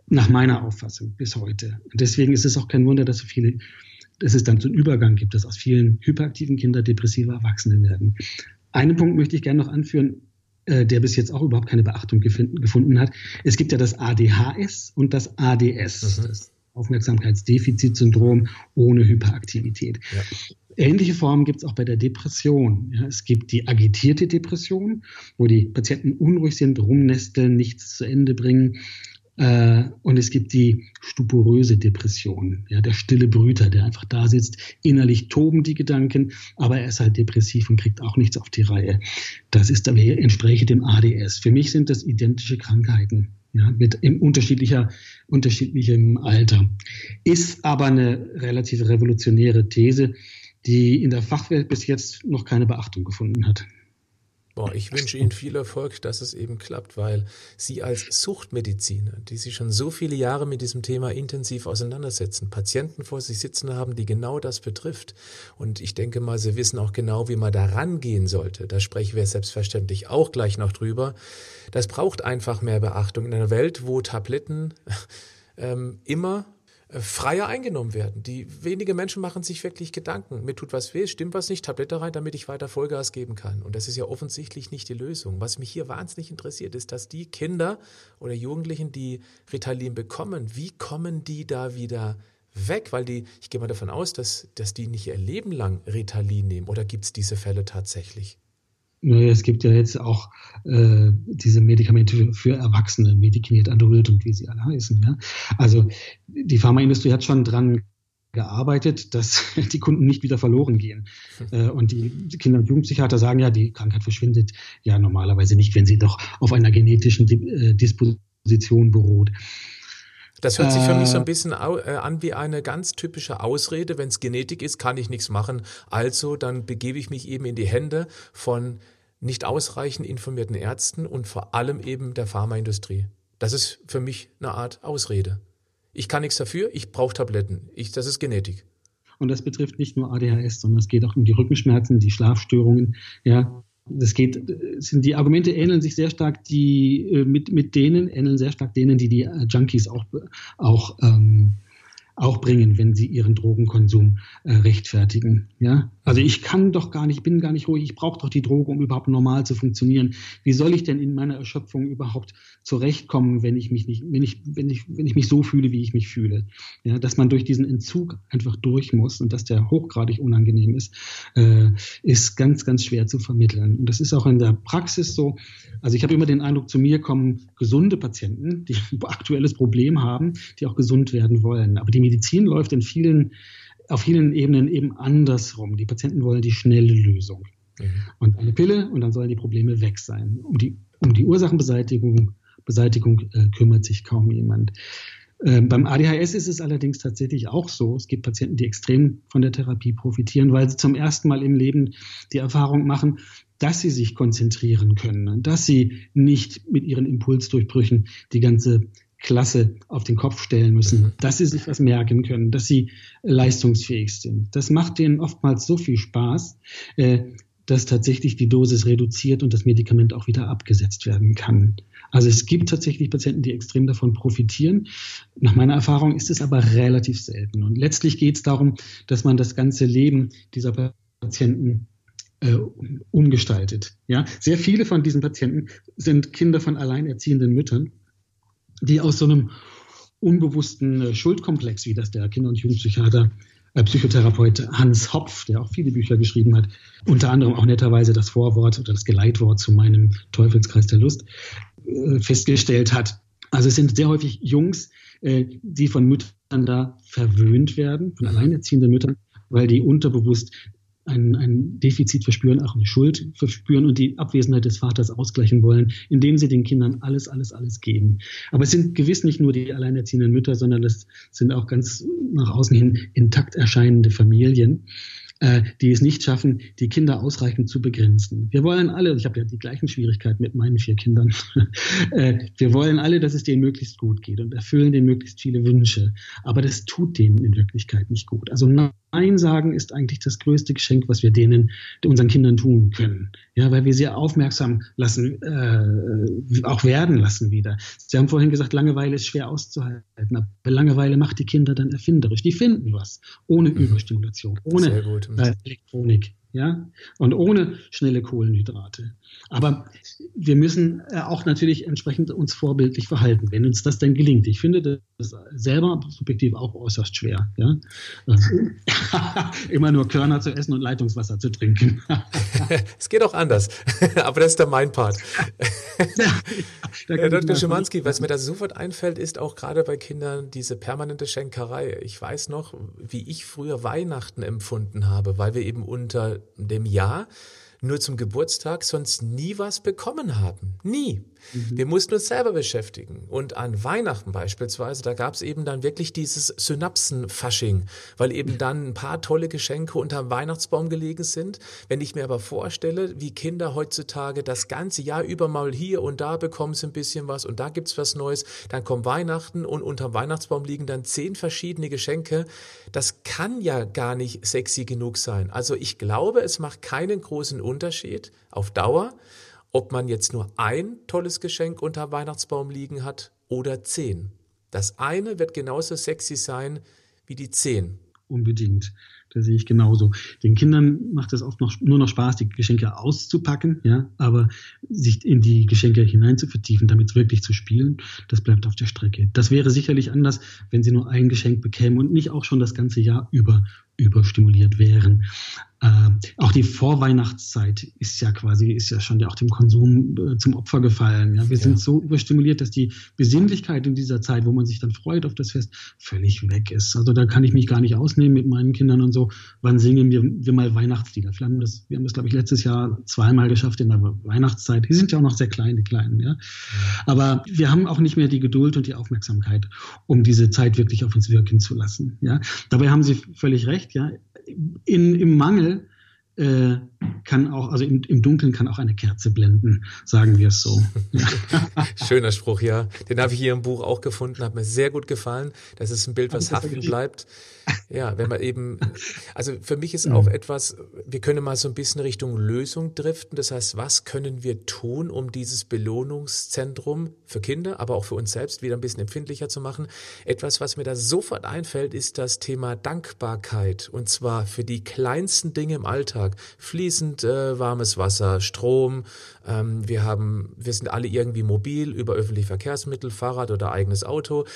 Nach meiner Auffassung bis heute. Und deswegen ist es auch kein Wunder, dass so viele, dass es dann so einen Übergang gibt, dass aus vielen hyperaktiven Kindern depressive Erwachsene werden. Einen Punkt möchte ich gerne noch anführen, äh, der bis jetzt auch überhaupt keine Beachtung gefunden hat. Es gibt ja das ADHS und das ADS, das Aufmerksamkeitsdefizitsyndrom ohne Hyperaktivität. Ja. Ähnliche Formen gibt es auch bei der Depression. Ja, es gibt die agitierte Depression, wo die Patienten unruhig sind, rumnesteln, nichts zu Ende bringen. Äh, und es gibt die stuporöse Depression, ja, der stille Brüter, der einfach da sitzt, innerlich toben die Gedanken, aber er ist halt depressiv und kriegt auch nichts auf die Reihe. Das ist aber entsprechend dem ADS. Für mich sind das identische Krankheiten. Ja, mit im unterschiedlicher, unterschiedlichem Alter. Ist aber eine relativ revolutionäre These, die in der Fachwelt bis jetzt noch keine Beachtung gefunden hat. Boah, ich wünsche Ihnen viel Erfolg, dass es eben klappt, weil Sie als Suchtmediziner, die sich schon so viele Jahre mit diesem Thema intensiv auseinandersetzen, Patienten vor sich sitzen haben, die genau das betrifft. Und ich denke mal, Sie wissen auch genau, wie man da rangehen sollte. Da sprechen wir selbstverständlich auch gleich noch drüber. Das braucht einfach mehr Beachtung in einer Welt, wo Tabletten ähm, immer freier eingenommen werden. Die wenige Menschen machen sich wirklich Gedanken. Mir tut was weh, stimmt was nicht, Tablette rein, damit ich weiter Vollgas geben kann. Und das ist ja offensichtlich nicht die Lösung. Was mich hier wahnsinnig interessiert, ist, dass die Kinder oder Jugendlichen, die Ritalin bekommen, wie kommen die da wieder weg? Weil die, ich gehe mal davon aus, dass, dass die nicht ihr Leben lang Ritalin nehmen. Oder gibt es diese Fälle tatsächlich? Naja, es gibt ja jetzt auch äh, diese Medikamente für Erwachsene, Medikiniert Adult und wie sie alle heißen. Ja? Also die Pharmaindustrie hat schon dran gearbeitet, dass die Kunden nicht wieder verloren gehen. Äh, und die Kinder- und Jugendpsychiater sagen ja, die Krankheit verschwindet ja normalerweise nicht, wenn sie doch auf einer genetischen äh, Disposition beruht. Das hört sich für mich so ein äh. bisschen äh, an wie eine ganz typische Ausrede. Wenn es Genetik ist, kann ich nichts machen. Also dann begebe ich mich eben in die Hände von nicht ausreichend informierten Ärzten und vor allem eben der Pharmaindustrie. Das ist für mich eine Art Ausrede. Ich kann nichts dafür, ich brauche Tabletten. Ich, das ist Genetik. Und das betrifft nicht nur ADHS, sondern es geht auch um die Rückenschmerzen, die Schlafstörungen, ja, das geht, sind die Argumente ähneln sich sehr stark, die äh, mit, mit denen ähneln sehr stark denen, die die äh, Junkies auch, auch ähm, auch bringen, wenn sie ihren Drogenkonsum äh, rechtfertigen. Ja? Also ich kann doch gar nicht, bin gar nicht ruhig, ich brauche doch die Droge, um überhaupt normal zu funktionieren. Wie soll ich denn in meiner Erschöpfung überhaupt zurechtkommen, wenn ich mich nicht, wenn ich, wenn ich, wenn ich mich so fühle, wie ich mich fühle? Ja, dass man durch diesen Entzug einfach durch muss und dass der hochgradig unangenehm ist, äh, ist ganz, ganz schwer zu vermitteln. Und das ist auch in der Praxis so. Also ich habe immer den Eindruck, zu mir kommen gesunde Patienten, die ein aktuelles Problem haben, die auch gesund werden wollen. Aber die Medizin läuft in vielen, auf vielen Ebenen eben andersrum. Die Patienten wollen die schnelle Lösung. Mhm. Und eine Pille und dann sollen die Probleme weg sein. Um die, um die Ursachenbeseitigung Beseitigung, äh, kümmert sich kaum jemand. Ähm, beim ADHS ist es allerdings tatsächlich auch so. Es gibt Patienten, die extrem von der Therapie profitieren, weil sie zum ersten Mal im Leben die Erfahrung machen, dass sie sich konzentrieren können, dass sie nicht mit ihren Impulsdurchbrüchen die ganze Klasse auf den Kopf stellen müssen, mhm. dass sie sich was merken können, dass sie leistungsfähig sind. Das macht denen oftmals so viel Spaß, äh, dass tatsächlich die Dosis reduziert und das Medikament auch wieder abgesetzt werden kann. Also es gibt tatsächlich Patienten, die extrem davon profitieren. Nach meiner Erfahrung ist es aber relativ selten. Und letztlich geht es darum, dass man das ganze Leben dieser Patienten äh, umgestaltet. Ja, sehr viele von diesen Patienten sind Kinder von alleinerziehenden Müttern die aus so einem unbewussten äh, Schuldkomplex, wie das der Kinder- und Jugendpsychiater, äh, Psychotherapeut Hans Hopf, der auch viele Bücher geschrieben hat, unter anderem auch netterweise das Vorwort oder das Geleitwort zu meinem Teufelskreis der Lust, äh, festgestellt hat. Also es sind sehr häufig Jungs, äh, die von Müttern da verwöhnt werden, von alleinerziehenden Müttern, weil die unterbewusst ein, ein Defizit verspüren, auch eine Schuld verspüren und die Abwesenheit des Vaters ausgleichen wollen, indem sie den Kindern alles, alles, alles geben. Aber es sind gewiss nicht nur die alleinerziehenden Mütter, sondern es sind auch ganz nach außen hin intakt erscheinende Familien äh, die es nicht schaffen, die Kinder ausreichend zu begrenzen. Wir wollen alle, ich habe ja die gleichen Schwierigkeiten mit meinen vier Kindern, äh, wir wollen alle, dass es denen möglichst gut geht und erfüllen denen möglichst viele Wünsche. Aber das tut denen in Wirklichkeit nicht gut. Also Nein sagen ist eigentlich das größte Geschenk, was wir denen, unseren Kindern tun können. Ja, weil wir sie aufmerksam lassen, äh, auch werden lassen wieder. Sie haben vorhin gesagt, Langeweile ist schwer auszuhalten, aber Langeweile macht die Kinder dann erfinderisch. Die finden was, ohne mhm. Überstimulation, ohne äh, Elektronik ja, und ohne schnelle Kohlenhydrate. Aber wir müssen äh, auch natürlich entsprechend uns vorbildlich verhalten, wenn uns das denn gelingt. Ich finde das selber subjektiv auch äußerst schwer, ja. Immer nur Körner zu essen und Leitungswasser zu trinken. es geht auch anders, aber das ist dann mein Part. ja, Herr Dr. Schimanski, was mir da sofort einfällt, ist auch gerade bei Kindern diese permanente Schenkerei. Ich weiß noch, wie ich früher Weihnachten empfunden habe, weil wir eben unter dem Jahr nur zum Geburtstag sonst nie was bekommen haben. Nie. Mhm. Wir mussten uns selber beschäftigen. Und an Weihnachten beispielsweise, da gab es eben dann wirklich dieses Synapsenfasching, weil eben dann ein paar tolle Geschenke unterm Weihnachtsbaum gelegen sind. Wenn ich mir aber vorstelle, wie Kinder heutzutage das ganze Jahr über mal hier und da bekommen sie ein bisschen was und da gibt's was Neues, dann kommt Weihnachten und unterm Weihnachtsbaum liegen dann zehn verschiedene Geschenke. Das kann ja gar nicht sexy genug sein. Also ich glaube, es macht keinen großen Unterschied auf Dauer, ob man jetzt nur ein tolles Geschenk unter Weihnachtsbaum liegen hat oder zehn. Das eine wird genauso sexy sein wie die zehn. Unbedingt. Da sehe ich genauso. Den Kindern macht es oft noch, nur noch Spaß, die Geschenke auszupacken, ja, aber sich in die Geschenke hinein zu vertiefen, damit wirklich zu spielen, das bleibt auf der Strecke. Das wäre sicherlich anders, wenn sie nur ein Geschenk bekämen und nicht auch schon das ganze Jahr über überstimuliert wären. Äh, auch die Vorweihnachtszeit ist ja quasi, ist ja schon ja auch dem Konsum äh, zum Opfer gefallen. Ja? Wir ja. sind so überstimuliert, dass die Besinnlichkeit in dieser Zeit, wo man sich dann freut auf das Fest, völlig weg ist. Also da kann ich mich gar nicht ausnehmen mit meinen Kindern und so. Wann singen wir, wir mal Weihnachtslieder? Wir haben das, wir haben das, glaube ich, letztes Jahr zweimal geschafft in der Weihnachtszeit. Die sind ja auch noch sehr klein, die Kleinen, ja. Aber wir haben auch nicht mehr die Geduld und die Aufmerksamkeit, um diese Zeit wirklich auf uns wirken zu lassen. Ja? Dabei haben Sie völlig recht, ja in, im Mangel äh, kann auch, also im, im Dunkeln kann auch eine Kerze blenden, sagen wir es so. Schöner Spruch, ja. Den habe ich hier im Buch auch gefunden, hat mir sehr gut gefallen. Das ist ein Bild, was haften bleibt. Ja, wenn man eben, also für mich ist auch etwas, wir können mal so ein bisschen Richtung Lösung driften. Das heißt, was können wir tun, um dieses Belohnungszentrum für Kinder, aber auch für uns selbst wieder ein bisschen empfindlicher zu machen? Etwas, was mir da sofort einfällt, ist das Thema Dankbarkeit. Und zwar für die kleinsten Dinge im Alltag. Fließend äh, warmes Wasser, Strom. Ähm, wir haben, wir sind alle irgendwie mobil über öffentliche Verkehrsmittel, Fahrrad oder eigenes Auto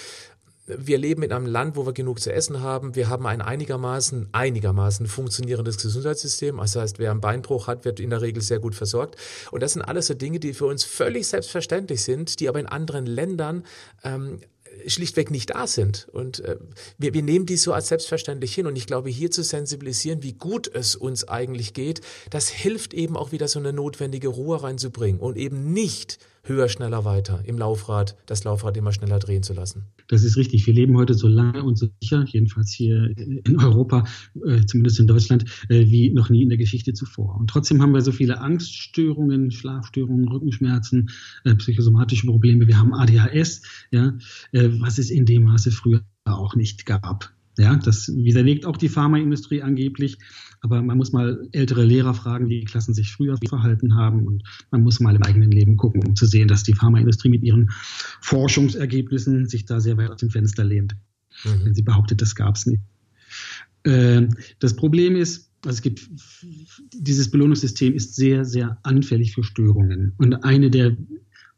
wir leben in einem Land, wo wir genug zu essen haben. Wir haben ein einigermaßen, einigermaßen funktionierendes Gesundheitssystem. Das heißt, wer einen Beinbruch hat, wird in der Regel sehr gut versorgt. Und das sind alles so Dinge, die für uns völlig selbstverständlich sind, die aber in anderen Ländern ähm, schlichtweg nicht da sind. Und äh, wir, wir nehmen die so als selbstverständlich hin. Und ich glaube, hier zu sensibilisieren, wie gut es uns eigentlich geht, das hilft eben auch wieder so eine notwendige Ruhe reinzubringen und eben nicht höher, schneller, weiter im Laufrad, das Laufrad immer schneller drehen zu lassen. Das ist richtig. Wir leben heute so lange und so sicher, jedenfalls hier in Europa, äh, zumindest in Deutschland, äh, wie noch nie in der Geschichte zuvor. Und trotzdem haben wir so viele Angststörungen, Schlafstörungen, Rückenschmerzen, äh, psychosomatische Probleme. Wir haben ADHS, ja, äh, was es in dem Maße früher auch nicht gab. Ja, das widerlegt auch die Pharmaindustrie angeblich. Aber man muss mal ältere Lehrer fragen, wie die Klassen sich früher verhalten haben. Und man muss mal im eigenen Leben gucken, um zu sehen, dass die Pharmaindustrie mit ihren Forschungsergebnissen sich da sehr weit aus dem Fenster lehnt. Mhm. Wenn sie behauptet, das gab es nicht. Äh, das Problem ist, also es gibt, dieses Belohnungssystem ist sehr, sehr anfällig für Störungen. Und eine der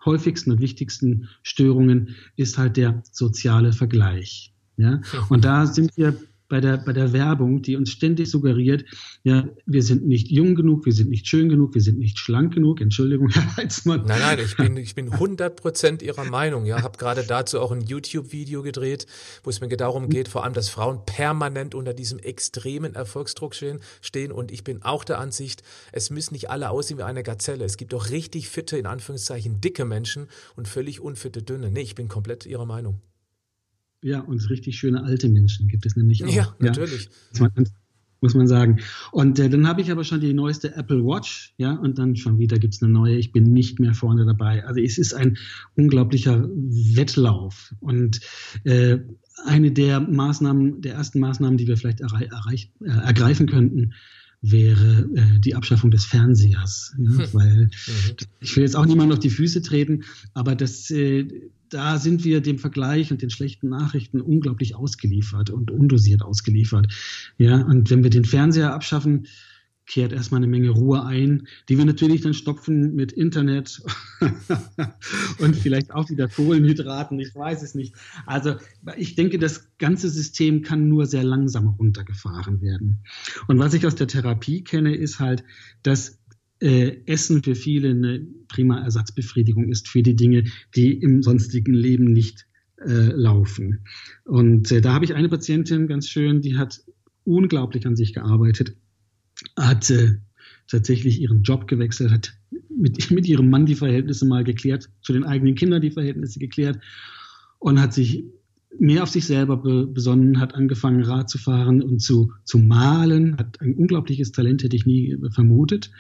häufigsten und wichtigsten Störungen ist halt der soziale Vergleich. Ja? Und da sind wir bei der, bei der Werbung, die uns ständig suggeriert, ja, wir sind nicht jung genug, wir sind nicht schön genug, wir sind nicht schlank genug. Entschuldigung, Herr Heizmann. Nein, nein, ich bin, ich bin 100 Prozent Ihrer Meinung. Ja, habe gerade dazu auch ein YouTube-Video gedreht, wo es mir darum geht, vor allem, dass Frauen permanent unter diesem extremen Erfolgsdruck stehen, stehen. Und ich bin auch der Ansicht, es müssen nicht alle aussehen wie eine Gazelle. Es gibt auch richtig fitte, in Anführungszeichen, dicke Menschen und völlig unfitte dünne. Nee, ich bin komplett Ihrer Meinung. Ja, und richtig schöne alte Menschen gibt es nämlich auch. Ja, natürlich. Ja, muss man sagen. Und äh, dann habe ich aber schon die neueste Apple Watch, ja, und dann schon wieder gibt es eine neue. Ich bin nicht mehr vorne dabei. Also es ist ein unglaublicher Wettlauf. Und äh, eine der Maßnahmen, der ersten Maßnahmen, die wir vielleicht erreich, äh, ergreifen könnten, wäre äh, die Abschaffung des Fernsehers. Ja, hm. Weil mhm. ich will jetzt auch niemand auf die Füße treten, aber das, äh, da sind wir dem Vergleich und den schlechten Nachrichten unglaublich ausgeliefert und undosiert ausgeliefert. Ja, und wenn wir den Fernseher abschaffen, kehrt erstmal eine Menge Ruhe ein, die wir natürlich dann stopfen mit Internet und vielleicht auch wieder Kohlenhydraten, ich weiß es nicht. Also ich denke, das ganze System kann nur sehr langsam runtergefahren werden. Und was ich aus der Therapie kenne, ist halt, dass äh, Essen für viele eine prima Ersatzbefriedigung ist für die Dinge, die im sonstigen Leben nicht äh, laufen. Und äh, da habe ich eine Patientin ganz schön, die hat unglaublich an sich gearbeitet, hat äh, tatsächlich ihren Job gewechselt, hat mit, mit ihrem Mann die Verhältnisse mal geklärt, zu den eigenen Kindern die Verhältnisse geklärt und hat sich mehr auf sich selber be besonnen, hat angefangen Rad zu fahren und zu, zu malen, hat ein unglaubliches Talent, hätte ich nie vermutet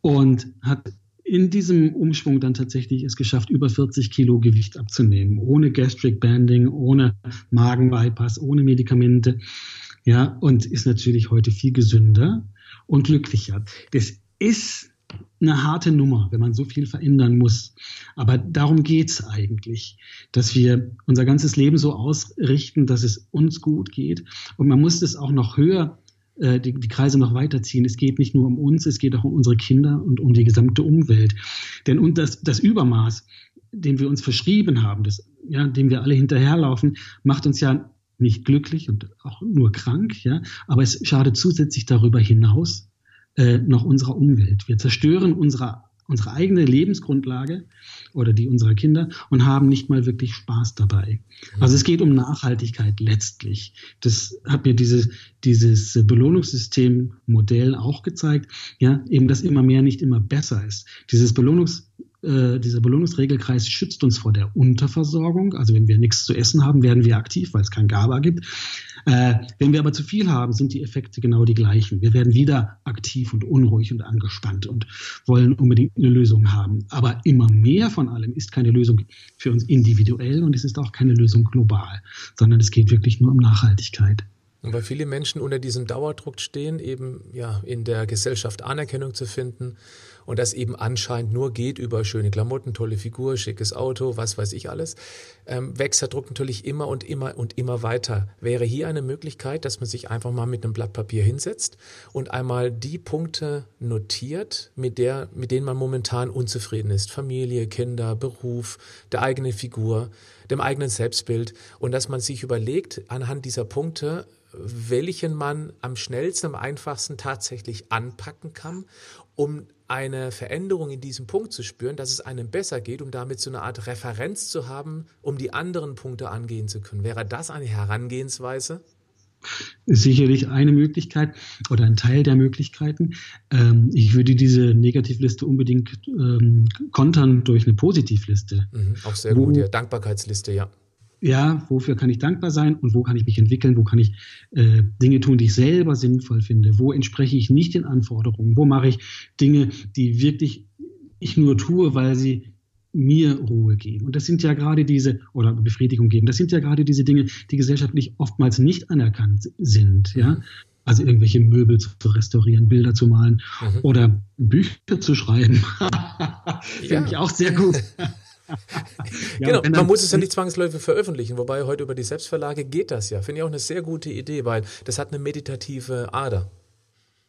und hat in diesem Umschwung dann tatsächlich es geschafft, über 40 Kilo Gewicht abzunehmen, ohne Gastric Banding, ohne Magenbypass, ohne Medikamente, ja, und ist natürlich heute viel gesünder und glücklicher. Das ist eine harte Nummer, wenn man so viel verändern muss. Aber darum geht's eigentlich, dass wir unser ganzes Leben so ausrichten, dass es uns gut geht. Und man muss es auch noch höher, äh, die, die Kreise noch weiterziehen. Es geht nicht nur um uns, es geht auch um unsere Kinder und um die gesamte Umwelt. Denn und das, das Übermaß, dem wir uns verschrieben haben, das, ja, dem wir alle hinterherlaufen, macht uns ja nicht glücklich und auch nur krank, ja, aber es schadet zusätzlich darüber hinaus äh, noch unserer Umwelt. Wir zerstören unsere, unsere eigene Lebensgrundlage oder die unserer Kinder und haben nicht mal wirklich Spaß dabei. Also es geht um Nachhaltigkeit letztlich. Das hat mir dieses, dieses Belohnungssystem-Modell auch gezeigt, ja, eben, dass immer mehr nicht immer besser ist. Dieses Belohnungs äh, dieser Belohnungsregelkreis schützt uns vor der Unterversorgung. Also wenn wir nichts zu essen haben, werden wir aktiv, weil es kein GABA gibt. Äh, wenn wir aber zu viel haben, sind die Effekte genau die gleichen. Wir werden wieder aktiv und unruhig und angespannt und wollen unbedingt eine Lösung haben. Aber immer mehr von allem ist keine Lösung für uns individuell und es ist auch keine Lösung global, sondern es geht wirklich nur um Nachhaltigkeit. Und weil viele Menschen unter diesem Dauerdruck stehen, eben ja in der Gesellschaft Anerkennung zu finden und das eben anscheinend nur geht über schöne Klamotten, tolle Figur, schickes Auto, was weiß ich alles, ähm, wächst der Druck natürlich immer und immer und immer weiter. Wäre hier eine Möglichkeit, dass man sich einfach mal mit einem Blatt Papier hinsetzt und einmal die Punkte notiert, mit, der, mit denen man momentan unzufrieden ist. Familie, Kinder, Beruf, der eigene Figur, dem eigenen Selbstbild und dass man sich überlegt, anhand dieser Punkte, welchen man am schnellsten, am einfachsten tatsächlich anpacken kann, um eine Veränderung in diesem Punkt zu spüren, dass es einem besser geht, um damit so eine Art Referenz zu haben, um die anderen Punkte angehen zu können. Wäre das eine Herangehensweise? Sicherlich eine Möglichkeit oder ein Teil der Möglichkeiten. Ähm, ich würde diese Negativliste unbedingt ähm, kontern durch eine Positivliste. Mhm, auch sehr gut, ja. Dankbarkeitsliste, ja ja, wofür kann ich dankbar sein und wo kann ich mich entwickeln, wo kann ich äh, Dinge tun, die ich selber sinnvoll finde, wo entspreche ich nicht den Anforderungen, wo mache ich Dinge, die wirklich ich nur tue, weil sie mir Ruhe geben. Und das sind ja gerade diese, oder Befriedigung geben, das sind ja gerade diese Dinge, die gesellschaftlich oftmals nicht anerkannt sind, ja. Also irgendwelche Möbel zu restaurieren, Bilder zu malen mhm. oder Bücher zu schreiben. Finde ja. ich auch sehr gut. ja, genau, man muss es ja nicht zwangsläufig veröffentlichen, wobei heute über die Selbstverlage geht das ja. Finde ich auch eine sehr gute Idee, weil das hat eine meditative Ader.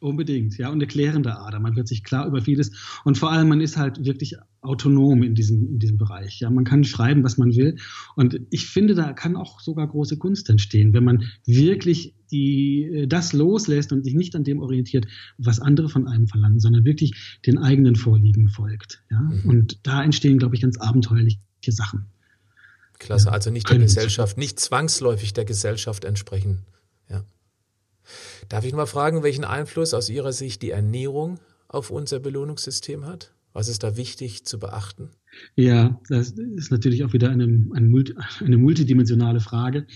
Unbedingt, ja, und eine klärende Ader. Man wird sich klar über vieles und vor allem man ist halt wirklich autonom in diesem, in diesem Bereich. Ja, man kann schreiben, was man will. Und ich finde, da kann auch sogar große Kunst entstehen, wenn man wirklich die, das loslässt und sich nicht an dem orientiert, was andere von einem verlangen, sondern wirklich den eigenen Vorlieben folgt. Ja, mhm. und da entstehen, glaube ich, ganz abenteuerliche Sachen. Klasse, also nicht der Gesellschaft, nicht zwangsläufig der Gesellschaft entsprechen. Darf ich mal fragen, welchen Einfluss aus Ihrer Sicht die Ernährung auf unser Belohnungssystem hat? Was ist da wichtig zu beachten? Ja, das ist natürlich auch wieder eine, eine, eine multidimensionale Frage.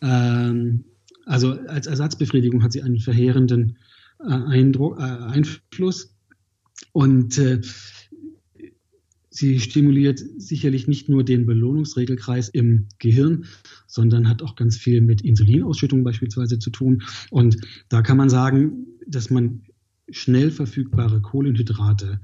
Ähm, also als Ersatzbefriedigung hat sie einen verheerenden äh, Eindruck, äh, Einfluss. Und äh, Sie stimuliert sicherlich nicht nur den Belohnungsregelkreis im Gehirn, sondern hat auch ganz viel mit Insulinausschüttung beispielsweise zu tun. Und da kann man sagen, dass man schnell verfügbare Kohlenhydrate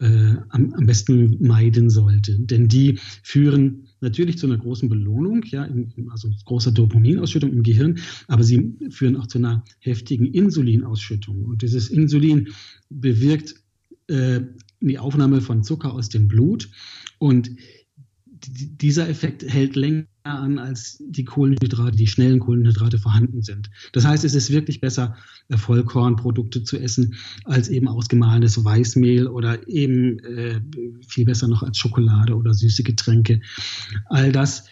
äh, am, am, besten meiden sollte. Denn die führen natürlich zu einer großen Belohnung, ja, im, also großer Dopaminausschüttung im Gehirn, aber sie führen auch zu einer heftigen Insulinausschüttung. Und dieses Insulin bewirkt äh, die Aufnahme von Zucker aus dem Blut. Und dieser Effekt hält länger an, als die Kohlenhydrate, die schnellen Kohlenhydrate vorhanden sind. Das heißt, es ist wirklich besser, Vollkornprodukte zu essen, als eben ausgemahlenes Weißmehl oder eben äh, viel besser noch als Schokolade oder süße Getränke. All das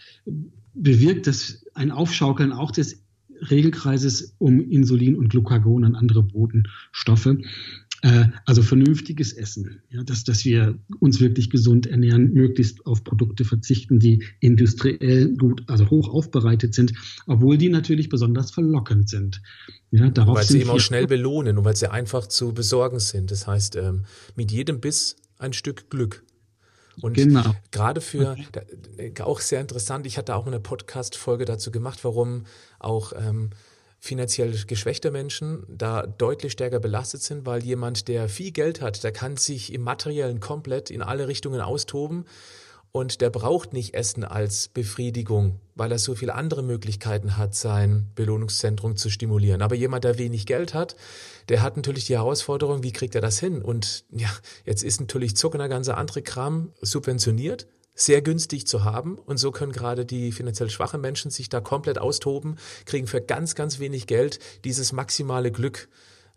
bewirkt das ein Aufschaukeln auch des Regelkreises um Insulin und Glucagon und andere Botenstoffe. Äh, also vernünftiges Essen, ja, dass, dass wir uns wirklich gesund ernähren, möglichst auf Produkte verzichten, die industriell gut, also hoch aufbereitet sind, obwohl die natürlich besonders verlockend sind. Ja, darauf weil sie eben auch schnell belohnen und weil sie einfach zu besorgen sind. Das heißt, ähm, mit jedem Biss ein Stück Glück. Und genau. gerade für, auch sehr interessant, ich hatte auch eine Podcast-Folge dazu gemacht, warum auch ähm, finanziell geschwächte Menschen da deutlich stärker belastet sind, weil jemand, der viel Geld hat, der kann sich im materiellen komplett in alle Richtungen austoben und der braucht nicht Essen als Befriedigung, weil er so viele andere Möglichkeiten hat, sein Belohnungszentrum zu stimulieren. Aber jemand, der wenig Geld hat, der hat natürlich die Herausforderung, wie kriegt er das hin? Und ja, jetzt ist natürlich Zucker und der ganze andere Kram subventioniert sehr günstig zu haben. Und so können gerade die finanziell schwachen Menschen sich da komplett austoben, kriegen für ganz, ganz wenig Geld dieses maximale Glück.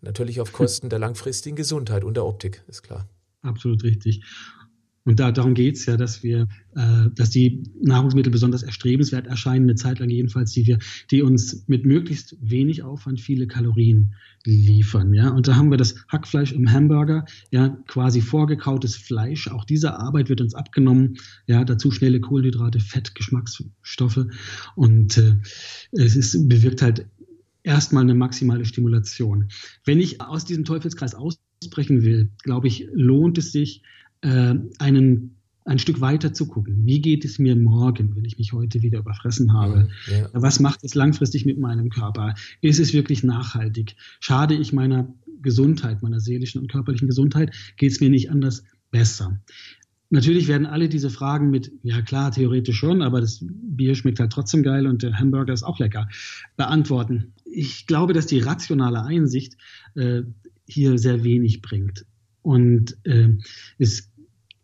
Natürlich auf Kosten der langfristigen Gesundheit und der Optik, ist klar. Absolut richtig. Und da, darum geht es ja, dass wir, äh, dass die Nahrungsmittel besonders erstrebenswert erscheinen, eine Zeit lang jedenfalls, die wir, die uns mit möglichst wenig Aufwand viele Kalorien liefern. Ja, und da haben wir das Hackfleisch im Hamburger, ja, quasi vorgekautes Fleisch. Auch diese Arbeit wird uns abgenommen. Ja, dazu schnelle Kohlenhydrate, Fett, Geschmacksstoffe und äh, es ist, bewirkt halt erstmal eine maximale Stimulation. Wenn ich aus diesem Teufelskreis ausbrechen will, glaube ich, lohnt es sich, äh, einen ein Stück weiter zu gucken. Wie geht es mir morgen, wenn ich mich heute wieder überfressen habe? Ja. Was macht es langfristig mit meinem Körper? Ist es wirklich nachhaltig? Schade ich meiner Gesundheit, meiner seelischen und körperlichen Gesundheit? Geht es mir nicht anders besser? Natürlich werden alle diese Fragen mit, ja klar, theoretisch schon, aber das Bier schmeckt halt trotzdem geil und der Hamburger ist auch lecker, beantworten. Ich glaube, dass die rationale Einsicht äh, hier sehr wenig bringt. Und äh, es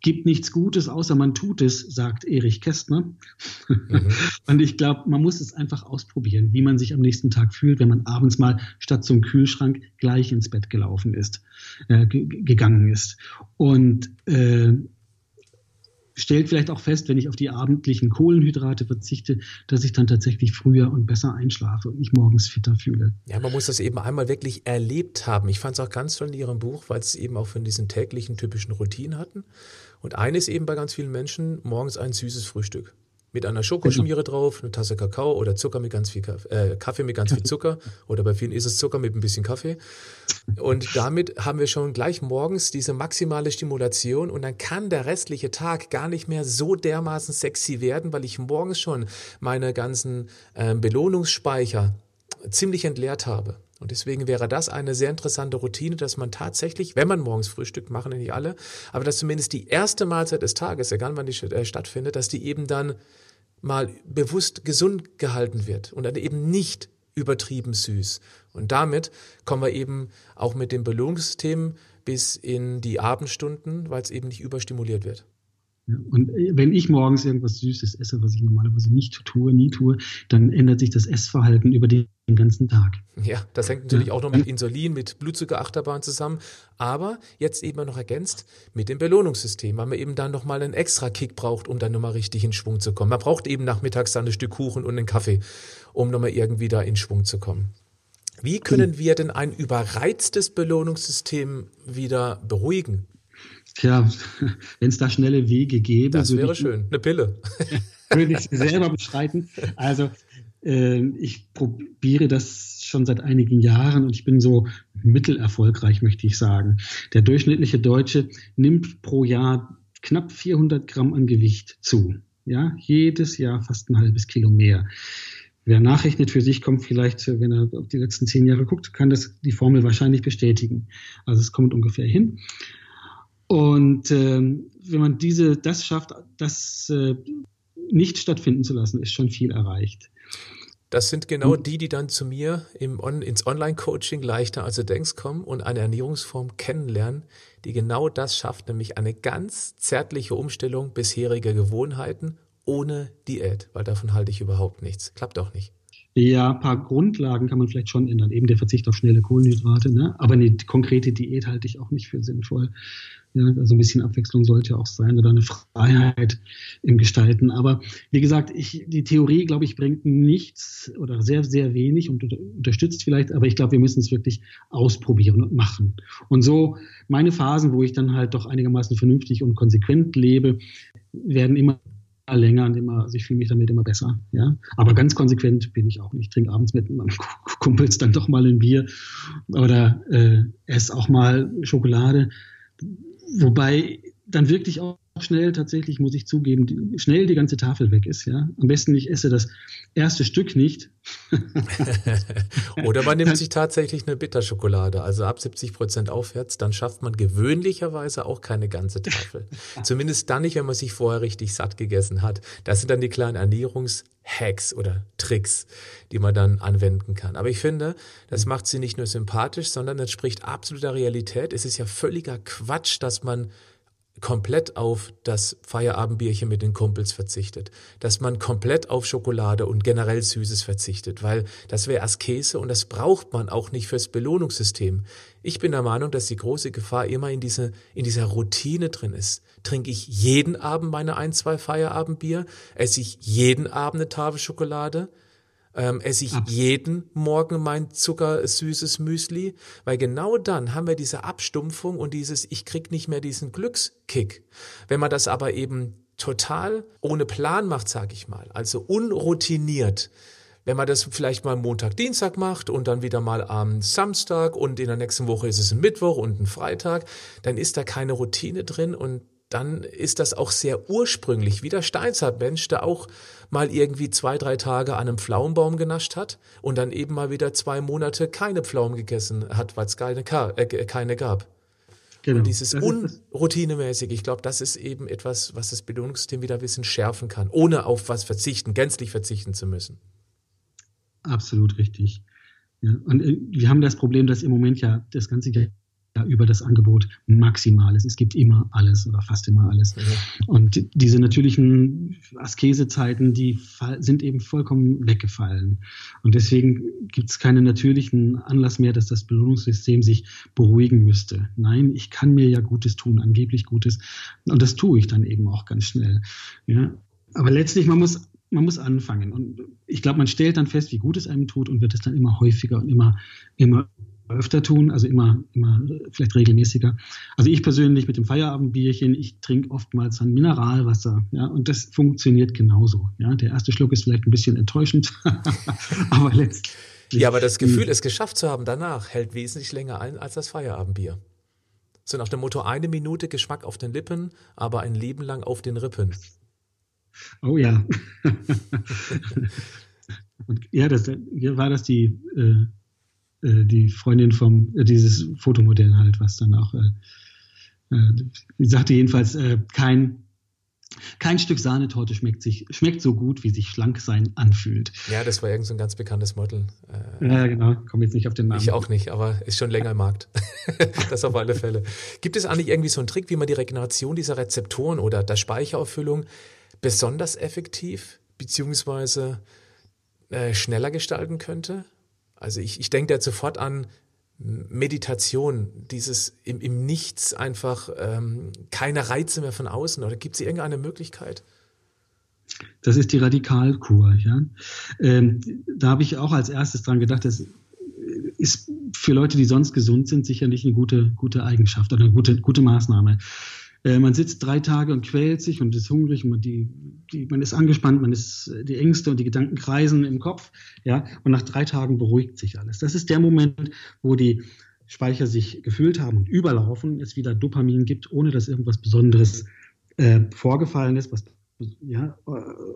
gibt nichts Gutes, außer man tut es, sagt Erich Kästner. Mhm. Und ich glaube, man muss es einfach ausprobieren, wie man sich am nächsten Tag fühlt, wenn man abends mal statt zum Kühlschrank gleich ins Bett gelaufen ist, äh, gegangen ist. Und äh, stellt vielleicht auch fest, wenn ich auf die abendlichen Kohlenhydrate verzichte, dass ich dann tatsächlich früher und besser einschlafe und mich morgens fitter fühle. Ja, man muss das eben einmal wirklich erlebt haben. Ich fand es auch ganz toll in Ihrem Buch, weil es eben auch von diesen täglichen typischen Routinen hatten. Und eines eben bei ganz vielen Menschen, morgens ein süßes Frühstück mit einer Schokoschmiere genau. drauf, eine Tasse Kakao oder Zucker mit ganz viel Kaffee, äh, Kaffee mit ganz viel Zucker oder bei vielen ist es Zucker mit ein bisschen Kaffee. Und damit haben wir schon gleich morgens diese maximale Stimulation und dann kann der restliche Tag gar nicht mehr so dermaßen sexy werden, weil ich morgens schon meine ganzen äh, Belohnungsspeicher ziemlich entleert habe. Und deswegen wäre das eine sehr interessante Routine, dass man tatsächlich, wenn man morgens frühstückt, machen ja nicht alle, aber dass zumindest die erste Mahlzeit des Tages, egal wann die äh, stattfindet, dass die eben dann mal bewusst gesund gehalten wird und dann eben nicht übertrieben süß. Und damit kommen wir eben auch mit dem Belohnungssystem bis in die Abendstunden, weil es eben nicht überstimuliert wird. Und äh, wenn ich morgens irgendwas Süßes esse, was ich normalerweise nicht tue, nie tue, dann ändert sich das Essverhalten über den ganzen Tag. Ja, das hängt natürlich ja. auch noch mit Insulin, mit Blutzuckerachterbahn zusammen, aber jetzt eben noch ergänzt mit dem Belohnungssystem, weil man eben dann nochmal einen extra Kick braucht, um dann nochmal richtig in Schwung zu kommen. Man braucht eben nachmittags dann ein Stück Kuchen und einen Kaffee, um nochmal irgendwie da in Schwung zu kommen. Wie können wir denn ein überreiztes Belohnungssystem wieder beruhigen? Tja, wenn es da schnelle Wege gäbe. Das wäre ich, schön. Eine Pille. würde ich selber bestreiten. Also äh, ich probiere das schon seit einigen Jahren und ich bin so mittelerfolgreich, möchte ich sagen. Der durchschnittliche Deutsche nimmt pro Jahr knapp 400 Gramm an Gewicht zu. Ja, jedes Jahr fast ein halbes Kilo mehr. Wer nachrechnet für sich, kommt vielleicht, wenn er auf die letzten zehn Jahre guckt, kann das die Formel wahrscheinlich bestätigen. Also es kommt ungefähr hin. Und ähm, wenn man diese, das schafft, das äh, nicht stattfinden zu lassen, ist schon viel erreicht. Das sind genau die, die dann zu mir im On ins Online-Coaching leichter als du denkst kommen und eine Ernährungsform kennenlernen, die genau das schafft, nämlich eine ganz zärtliche Umstellung bisheriger Gewohnheiten ohne Diät, weil davon halte ich überhaupt nichts. Klappt auch nicht. Ja, ein paar Grundlagen kann man vielleicht schon ändern. Eben der Verzicht auf schnelle Kohlenhydrate. Ne? Aber eine konkrete Diät halte ich auch nicht für sinnvoll. Ja, also ein bisschen Abwechslung sollte auch sein oder eine Freiheit im Gestalten. Aber wie gesagt, ich, die Theorie, glaube ich, bringt nichts oder sehr, sehr wenig und unterstützt vielleicht. Aber ich glaube, wir müssen es wirklich ausprobieren und machen. Und so meine Phasen, wo ich dann halt doch einigermaßen vernünftig und konsequent lebe, werden immer länger und immer, also ich fühle mich damit immer besser. Ja, aber ganz konsequent bin ich auch nicht. Ich trinke abends mit meinem Kumpels dann doch mal ein Bier oder äh, esse auch mal Schokolade. Wobei dann wirklich auch schnell tatsächlich, muss ich zugeben, die, schnell die ganze Tafel weg ist. Ja, am besten ich esse das erste Stück nicht. Oder man nimmt sich tatsächlich eine Bitterschokolade, also ab 70 Prozent aufwärts, dann schafft man gewöhnlicherweise auch keine ganze Tafel. Zumindest dann nicht, wenn man sich vorher richtig satt gegessen hat. Das sind dann die kleinen Ernährungshacks oder Tricks, die man dann anwenden kann. Aber ich finde, das macht sie nicht nur sympathisch, sondern entspricht absoluter Realität. Es ist ja völliger Quatsch, dass man komplett auf das Feierabendbierchen mit den Kumpels verzichtet, dass man komplett auf Schokolade und generell Süßes verzichtet, weil das wäre Askese und das braucht man auch nicht fürs Belohnungssystem. Ich bin der Meinung, dass die große Gefahr immer in, diese, in dieser Routine drin ist. Trinke ich jeden Abend meine ein, zwei Feierabendbier? Esse ich jeden Abend eine Tafel Schokolade? Ähm, esse ich Absolut. jeden Morgen mein zuckersüßes Müsli, weil genau dann haben wir diese Abstumpfung und dieses, ich krieg nicht mehr diesen Glückskick. Wenn man das aber eben total ohne Plan macht, sag ich mal, also unroutiniert, wenn man das vielleicht mal Montag, Dienstag macht und dann wieder mal am Samstag und in der nächsten Woche ist es ein Mittwoch und ein Freitag, dann ist da keine Routine drin und dann ist das auch sehr ursprünglich, wie der Steinzeitmensch, der auch mal irgendwie zwei, drei Tage an einem Pflaumenbaum genascht hat und dann eben mal wieder zwei Monate keine Pflaumen gegessen hat, weil es keine, äh, keine gab. Genau. Und dieses unroutinemäßig, ich glaube, das ist eben etwas, was das Belohnungssystem wieder ein bisschen schärfen kann, ohne auf was verzichten, gänzlich verzichten zu müssen. Absolut richtig. Ja, und äh, wir haben das Problem, dass im Moment ja das ganze über das Angebot maximal ist. Es gibt immer alles oder fast immer alles. Und diese natürlichen Askesezeiten, die sind eben vollkommen weggefallen. Und deswegen gibt es keinen natürlichen Anlass mehr, dass das Belohnungssystem sich beruhigen müsste. Nein, ich kann mir ja Gutes tun, angeblich Gutes. Und das tue ich dann eben auch ganz schnell. Ja. Aber letztlich, man muss man muss anfangen. Und ich glaube, man stellt dann fest, wie gut es einem tut und wird es dann immer häufiger und immer, immer öfter tun, also immer, immer vielleicht regelmäßiger. Also ich persönlich mit dem Feierabendbierchen, ich trinke oftmals dann Mineralwasser, ja, und das funktioniert genauso. Ja, der erste Schluck ist vielleicht ein bisschen enttäuschend, aber letztlich. Ja, aber das Gefühl, es geschafft zu haben danach, hält wesentlich länger ein als das Feierabendbier. So nach dem Motto, eine Minute Geschmack auf den Lippen, aber ein Leben lang auf den Rippen. Oh ja. ja, das war das die äh, äh, die Freundin vom, äh, dieses Fotomodell halt, was dann auch, äh, äh, sagte jedenfalls, äh, kein, Kein Stück Sahnetorte schmeckt, sich, schmeckt so gut, wie sich schlank sein anfühlt. Ja, das war irgend so ein ganz bekanntes Model. Äh, ja, genau. Komme jetzt nicht auf den Namen. Ich auch nicht, aber ist schon länger im Markt. das auf alle Fälle. Gibt es eigentlich irgendwie so einen Trick, wie man die Regeneration dieser Rezeptoren oder der Speicherauffüllung besonders effektiv beziehungsweise äh, schneller gestalten könnte? Also ich, ich denke da sofort an Meditation, dieses im, im Nichts einfach ähm, keine Reize mehr von außen oder gibt es irgendeine Möglichkeit? Das ist die Radikalkur. Ja? Ähm, da habe ich auch als erstes dran gedacht, das ist für Leute, die sonst gesund sind, sicherlich eine gute, gute Eigenschaft oder eine gute, gute Maßnahme. Äh, man sitzt drei Tage und quält sich und ist hungrig und man, die, die, man ist angespannt, man ist die Ängste und die Gedanken kreisen im Kopf, ja, und nach drei Tagen beruhigt sich alles. Das ist der Moment, wo die Speicher sich gefüllt haben und überlaufen, es wieder Dopamin gibt, ohne dass irgendwas Besonderes äh, vorgefallen ist, was ja, äh,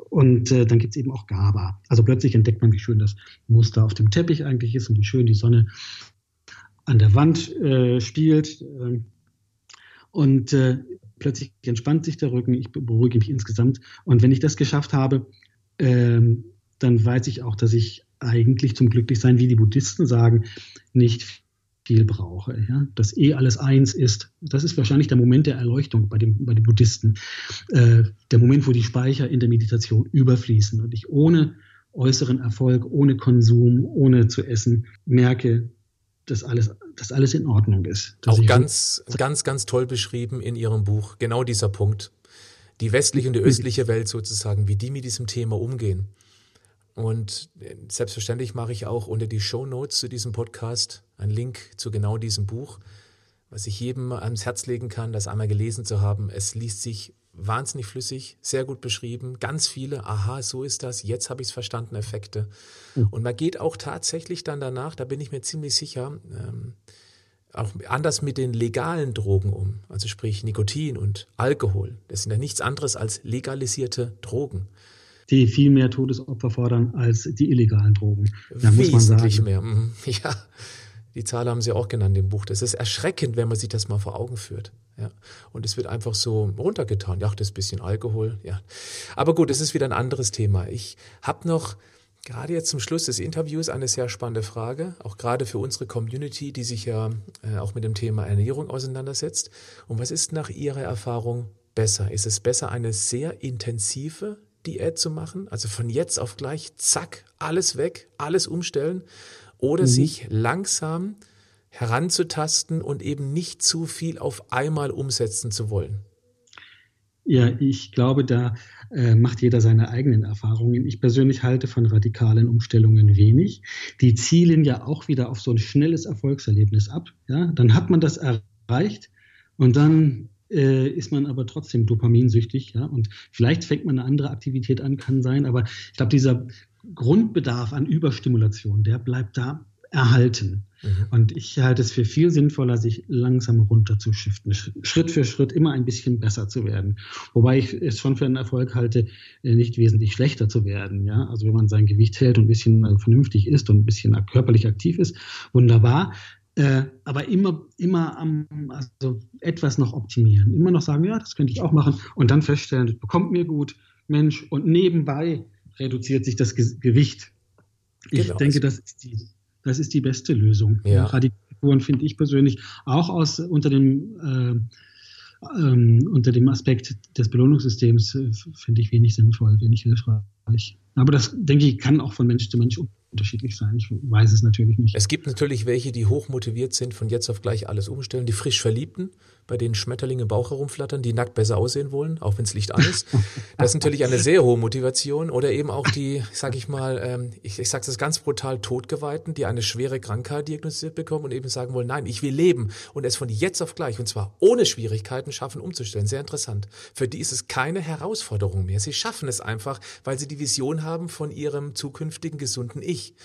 und äh, dann gibt es eben auch GABA. Also plötzlich entdeckt man, wie schön das Muster auf dem Teppich eigentlich ist und wie schön die Sonne an der Wand äh, spielt. Ähm, und äh, plötzlich entspannt sich der Rücken, ich beruhige mich insgesamt. Und wenn ich das geschafft habe, ähm, dann weiß ich auch, dass ich eigentlich zum Glücklichsein, wie die Buddhisten sagen, nicht viel brauche. Ja? Dass eh alles eins ist. Das ist wahrscheinlich der Moment der Erleuchtung bei, dem, bei den Buddhisten. Äh, der Moment, wo die Speicher in der Meditation überfließen und ich ohne äußeren Erfolg, ohne Konsum, ohne zu essen merke, dass alles, dass alles in Ordnung ist. Auch ganz, ganz, ganz toll beschrieben in Ihrem Buch, genau dieser Punkt. Die westliche und die östliche Welt sozusagen, wie die mit diesem Thema umgehen. Und äh, selbstverständlich mache ich auch unter die Show Notes zu diesem Podcast einen Link zu genau diesem Buch, was ich jedem ans Herz legen kann, das einmal gelesen zu haben. Es liest sich wahnsinnig flüssig, sehr gut beschrieben, ganz viele, aha, so ist das, jetzt habe ich es verstanden, Effekte. Mhm. Und man geht auch tatsächlich dann danach, da bin ich mir ziemlich sicher, ähm, auch anders mit den legalen Drogen um, also sprich Nikotin und Alkohol. Das sind ja nichts anderes als legalisierte Drogen. Die viel mehr Todesopfer fordern als die illegalen Drogen. Ja, Wesentlich muss man sagen. mehr. Mhm. Ja, die Zahl haben Sie auch genannt im Buch. Das ist erschreckend, wenn man sich das mal vor Augen führt. Ja. Und es wird einfach so runtergetan. Ja, das ist ein bisschen Alkohol. Ja. Aber gut, das ist wieder ein anderes Thema. Ich habe noch gerade jetzt zum Schluss des Interviews eine sehr spannende Frage, auch gerade für unsere Community, die sich ja äh, auch mit dem Thema Ernährung auseinandersetzt. Und was ist nach Ihrer Erfahrung besser? Ist es besser, eine sehr intensive Diät zu machen? Also von jetzt auf gleich, zack, alles weg, alles umstellen? oder mhm. sich langsam heranzutasten und eben nicht zu viel auf einmal umsetzen zu wollen? Ja, ich glaube, da äh, macht jeder seine eigenen Erfahrungen. Ich persönlich halte von radikalen Umstellungen wenig. Die zielen ja auch wieder auf so ein schnelles Erfolgserlebnis ab. Ja, dann hat man das erreicht und dann äh, ist man aber trotzdem dopaminsüchtig. Ja, und vielleicht fängt man eine andere Aktivität an, kann sein. Aber ich glaube, dieser Grundbedarf an Überstimulation, der bleibt da erhalten. Mhm. Und ich halte es für viel sinnvoller, sich langsam runterzuschiften, Schritt für Schritt immer ein bisschen besser zu werden. Wobei ich es schon für einen Erfolg halte, äh, nicht wesentlich schlechter zu werden. Ja? Also wenn man sein Gewicht hält und ein bisschen äh, vernünftig ist und ein bisschen körperlich aktiv ist, wunderbar. Äh, aber immer, immer am, also etwas noch optimieren. Immer noch sagen, ja, das könnte ich auch machen. Und dann feststellen, das bekommt mir gut, Mensch. Und nebenbei reduziert sich das Ge Gewicht. Ich genau. denke, das ist die, das ist die beste Lösung. Ja. Radikaturen finde ich persönlich auch aus unter dem äh, ähm, unter dem Aspekt des Belohnungssystems äh, finde ich wenig sinnvoll, wenig hilfreich. Aber das, denke ich, kann auch von Mensch zu Mensch unterschiedlich sein. Ich weiß es natürlich nicht. Es gibt natürlich welche, die hochmotiviert sind, von jetzt auf gleich alles umstellen. Die frisch Verliebten, bei denen Schmetterlinge im Bauch herumflattern, die nackt besser aussehen wollen, auch wenn es Licht an ist. Das ist natürlich eine sehr hohe Motivation. Oder eben auch die, sag ich mal, ähm, ich, ich sage das ganz brutal, Todgeweihten, die eine schwere Krankheit diagnostiziert bekommen und eben sagen wollen, nein, ich will leben und es von jetzt auf gleich und zwar ohne Schwierigkeiten schaffen umzustellen. Sehr interessant. Für die ist es keine Herausforderung mehr. Sie schaffen es einfach, weil sie die Vision haben von ihrem zukünftigen gesunden Ich.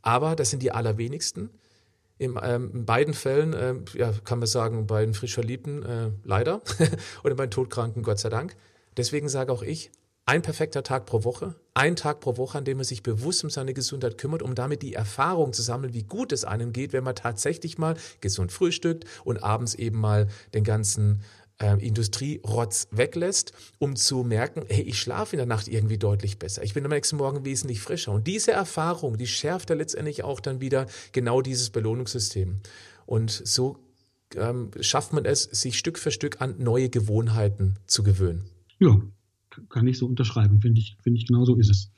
Aber das sind die allerwenigsten. In, ähm, in beiden Fällen, äh, ja, kann man sagen, bei den frisch Verliebten äh, leider oder bei den Todkranken Gott sei Dank. Deswegen sage auch ich, ein perfekter Tag pro Woche, ein Tag pro Woche, an dem man sich bewusst um seine Gesundheit kümmert, um damit die Erfahrung zu sammeln, wie gut es einem geht, wenn man tatsächlich mal gesund frühstückt und abends eben mal den ganzen äh, Industrierotz weglässt, um zu merken, hey, ich schlafe in der Nacht irgendwie deutlich besser. Ich bin am nächsten Morgen wesentlich frischer. Und diese Erfahrung, die schärft ja letztendlich auch dann wieder genau dieses Belohnungssystem. Und so ähm, schafft man es, sich Stück für Stück an neue Gewohnheiten zu gewöhnen. Ja, kann ich so unterschreiben. Finde ich, finde ich genau so ist es.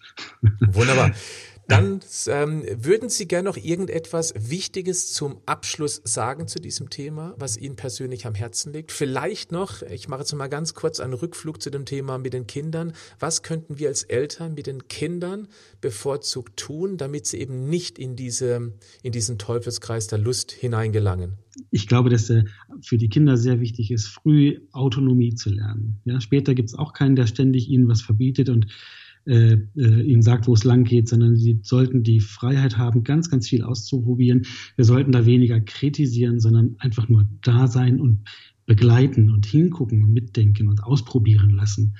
Wunderbar. Dann ähm, würden Sie gerne noch irgendetwas Wichtiges zum Abschluss sagen zu diesem Thema, was Ihnen persönlich am Herzen liegt? Vielleicht noch, ich mache jetzt mal ganz kurz einen Rückflug zu dem Thema mit den Kindern. Was könnten wir als Eltern mit den Kindern bevorzugt tun, damit sie eben nicht in, diese, in diesen Teufelskreis der Lust hineingelangen? Ich glaube, dass äh, für die Kinder sehr wichtig ist, früh Autonomie zu lernen. Ja, später gibt es auch keinen, der ständig ihnen was verbietet und äh, äh, ihnen sagt, wo es lang geht, sondern sie sollten die Freiheit haben, ganz, ganz viel auszuprobieren. Wir sollten da weniger kritisieren, sondern einfach nur da sein und begleiten und hingucken und mitdenken und ausprobieren lassen.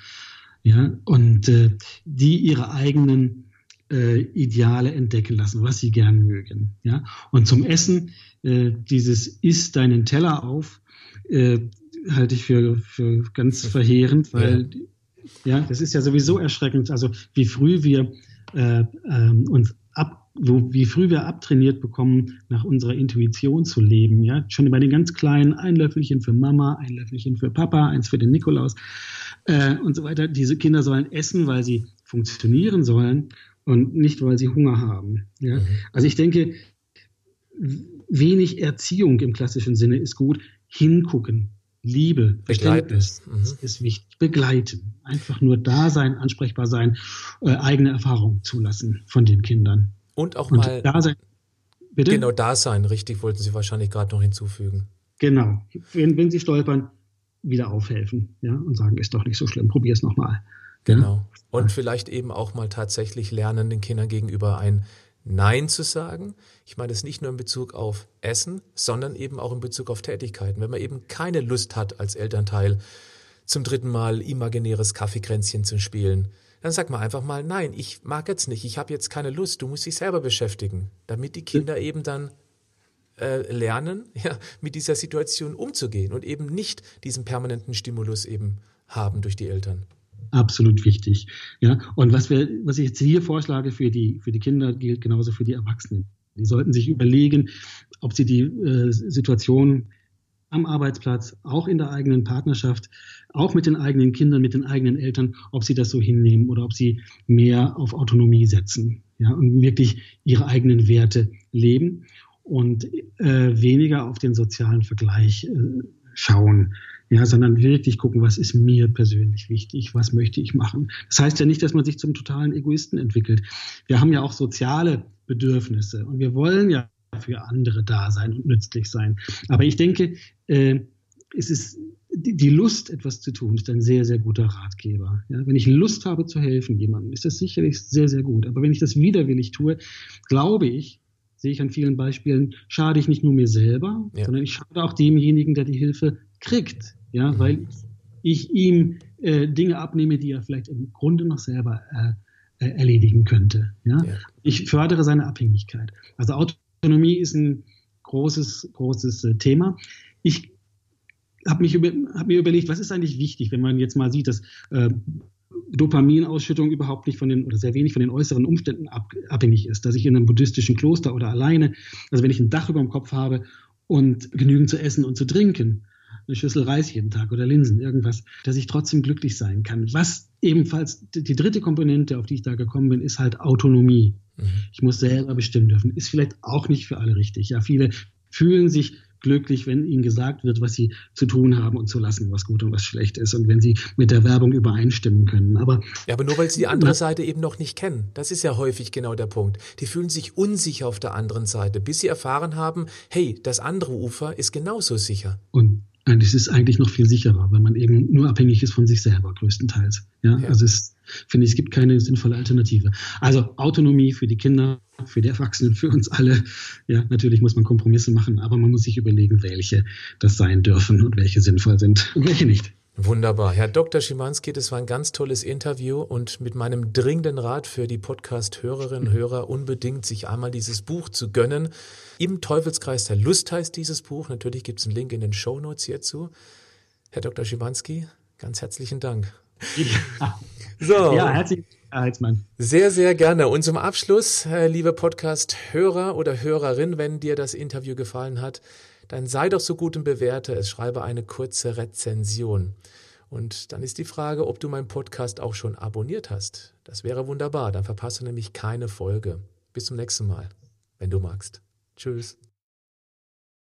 Ja, und äh, die ihre eigenen äh, Ideale entdecken lassen, was sie gern mögen. Ja, und zum Essen äh, dieses isst deinen Teller auf äh, halte ich für, für ganz verheerend, weil ja. Ja, das ist ja sowieso erschreckend. Also wie früh wir äh, äh, uns ab, wo, wie früh wir abtrainiert bekommen, nach unserer Intuition zu leben. Ja, schon bei den ganz kleinen ein Löffelchen für Mama, ein Löffelchen für Papa, eins für den Nikolaus äh, und so weiter. Diese Kinder sollen essen, weil sie funktionieren sollen und nicht, weil sie Hunger haben. Ja? Mhm. Also ich denke, wenig Erziehung im klassischen Sinne ist gut. Hingucken, Liebe, Verständnis mhm. ist wichtig. Begleiten. Einfach nur da sein, ansprechbar sein, äh, eigene Erfahrungen zulassen von den Kindern. Und auch Und mal da sein. Bitte? Genau, da sein, richtig, wollten Sie wahrscheinlich gerade noch hinzufügen. Genau. Wenn, wenn Sie stolpern, wieder aufhelfen, ja, und sagen, ist doch nicht so schlimm, probier es nochmal. Genau. Ja? Und vielleicht eben auch mal tatsächlich lernen, den Kindern gegenüber ein Nein zu sagen. Ich meine das nicht nur in Bezug auf Essen, sondern eben auch in Bezug auf Tätigkeiten. Wenn man eben keine Lust hat als Elternteil, zum dritten Mal imaginäres Kaffeekränzchen zu spielen, dann sagt man einfach mal, nein, ich mag jetzt nicht, ich habe jetzt keine Lust, du musst dich selber beschäftigen, damit die Kinder eben dann äh, lernen, ja, mit dieser Situation umzugehen und eben nicht diesen permanenten Stimulus eben haben durch die Eltern absolut wichtig. Ja, und was wir, was ich jetzt hier vorschlage für die, für die Kinder, gilt genauso für die Erwachsenen. Die sollten sich überlegen, ob sie die äh, Situation am Arbeitsplatz, auch in der eigenen Partnerschaft, auch mit den eigenen Kindern, mit den eigenen Eltern, ob sie das so hinnehmen oder ob sie mehr auf Autonomie setzen ja, und wirklich ihre eigenen Werte leben und äh, weniger auf den sozialen Vergleich äh, schauen ja, sondern wirklich gucken, was ist mir persönlich wichtig, was möchte ich machen. Das heißt ja nicht, dass man sich zum totalen Egoisten entwickelt. Wir haben ja auch soziale Bedürfnisse und wir wollen ja für andere da sein und nützlich sein. Aber ich denke, äh, es ist die Lust, etwas zu tun, ist ein sehr, sehr guter Ratgeber. Ja, wenn ich Lust habe zu helfen jemandem, ist das sicherlich sehr, sehr gut. Aber wenn ich das widerwillig tue, glaube ich, sehe ich an vielen Beispielen, schade ich nicht nur mir selber, ja. sondern ich schade auch demjenigen, der die Hilfe kriegt, ja, weil ich ihm äh, Dinge abnehme, die er vielleicht im Grunde noch selber äh, äh, erledigen könnte. Ja? ja? Ich fördere seine Abhängigkeit. Also Autonomie ist ein großes, großes äh, Thema. Ich habe mich über, hab mir überlegt, was ist eigentlich wichtig, wenn man jetzt mal sieht, dass äh, Dopaminausschüttung überhaupt nicht von den oder sehr wenig von den äußeren Umständen ab, abhängig ist, dass ich in einem buddhistischen Kloster oder alleine, also wenn ich ein Dach über dem Kopf habe und genügend zu essen und zu trinken, eine Schüssel Reis jeden Tag oder Linsen, irgendwas, dass ich trotzdem glücklich sein kann. Was ebenfalls die dritte Komponente, auf die ich da gekommen bin, ist halt Autonomie. Mhm. Ich muss selber bestimmen dürfen. Ist vielleicht auch nicht für alle richtig. Ja, viele fühlen sich glücklich, wenn ihnen gesagt wird, was sie zu tun haben und zu lassen, was gut und was schlecht ist und wenn sie mit der Werbung übereinstimmen können. Aber ja, aber nur weil sie die andere Seite eben noch nicht kennen. Das ist ja häufig genau der Punkt. Die fühlen sich unsicher auf der anderen Seite, bis sie erfahren haben, hey, das andere Ufer ist genauso sicher. Und Das ist eigentlich noch viel sicherer, weil man eben nur abhängig ist von sich selber, größtenteils. Ja, ja. also es, finde ich, es gibt keine sinnvolle Alternative. Also Autonomie für die Kinder, für die Erwachsenen, für uns alle. Ja, natürlich muss man Kompromisse machen, aber man muss sich überlegen, welche das sein dürfen und welche sinnvoll sind und welche nicht. Wunderbar. Herr Dr. Schimanski, das war ein ganz tolles Interview und mit meinem dringenden Rat für die Podcast-Hörerinnen und Hörer unbedingt sich einmal dieses Buch zu gönnen. Im Teufelskreis der Lust heißt dieses Buch. Natürlich gibt es einen Link in den Show Notes hierzu. Herr Dr. Schimanski, ganz herzlichen Dank. Ja. So. Ja, herzlichen Dank. Heizmann. Sehr, sehr gerne. Und zum Abschluss, äh, liebe Podcast-Hörer oder Hörerin, wenn dir das Interview gefallen hat, dann sei doch so gut und bewerte es. Schreibe eine kurze Rezension. Und dann ist die Frage, ob du meinen Podcast auch schon abonniert hast. Das wäre wunderbar. Dann verpasst du nämlich keine Folge. Bis zum nächsten Mal, wenn du magst. Tschüss.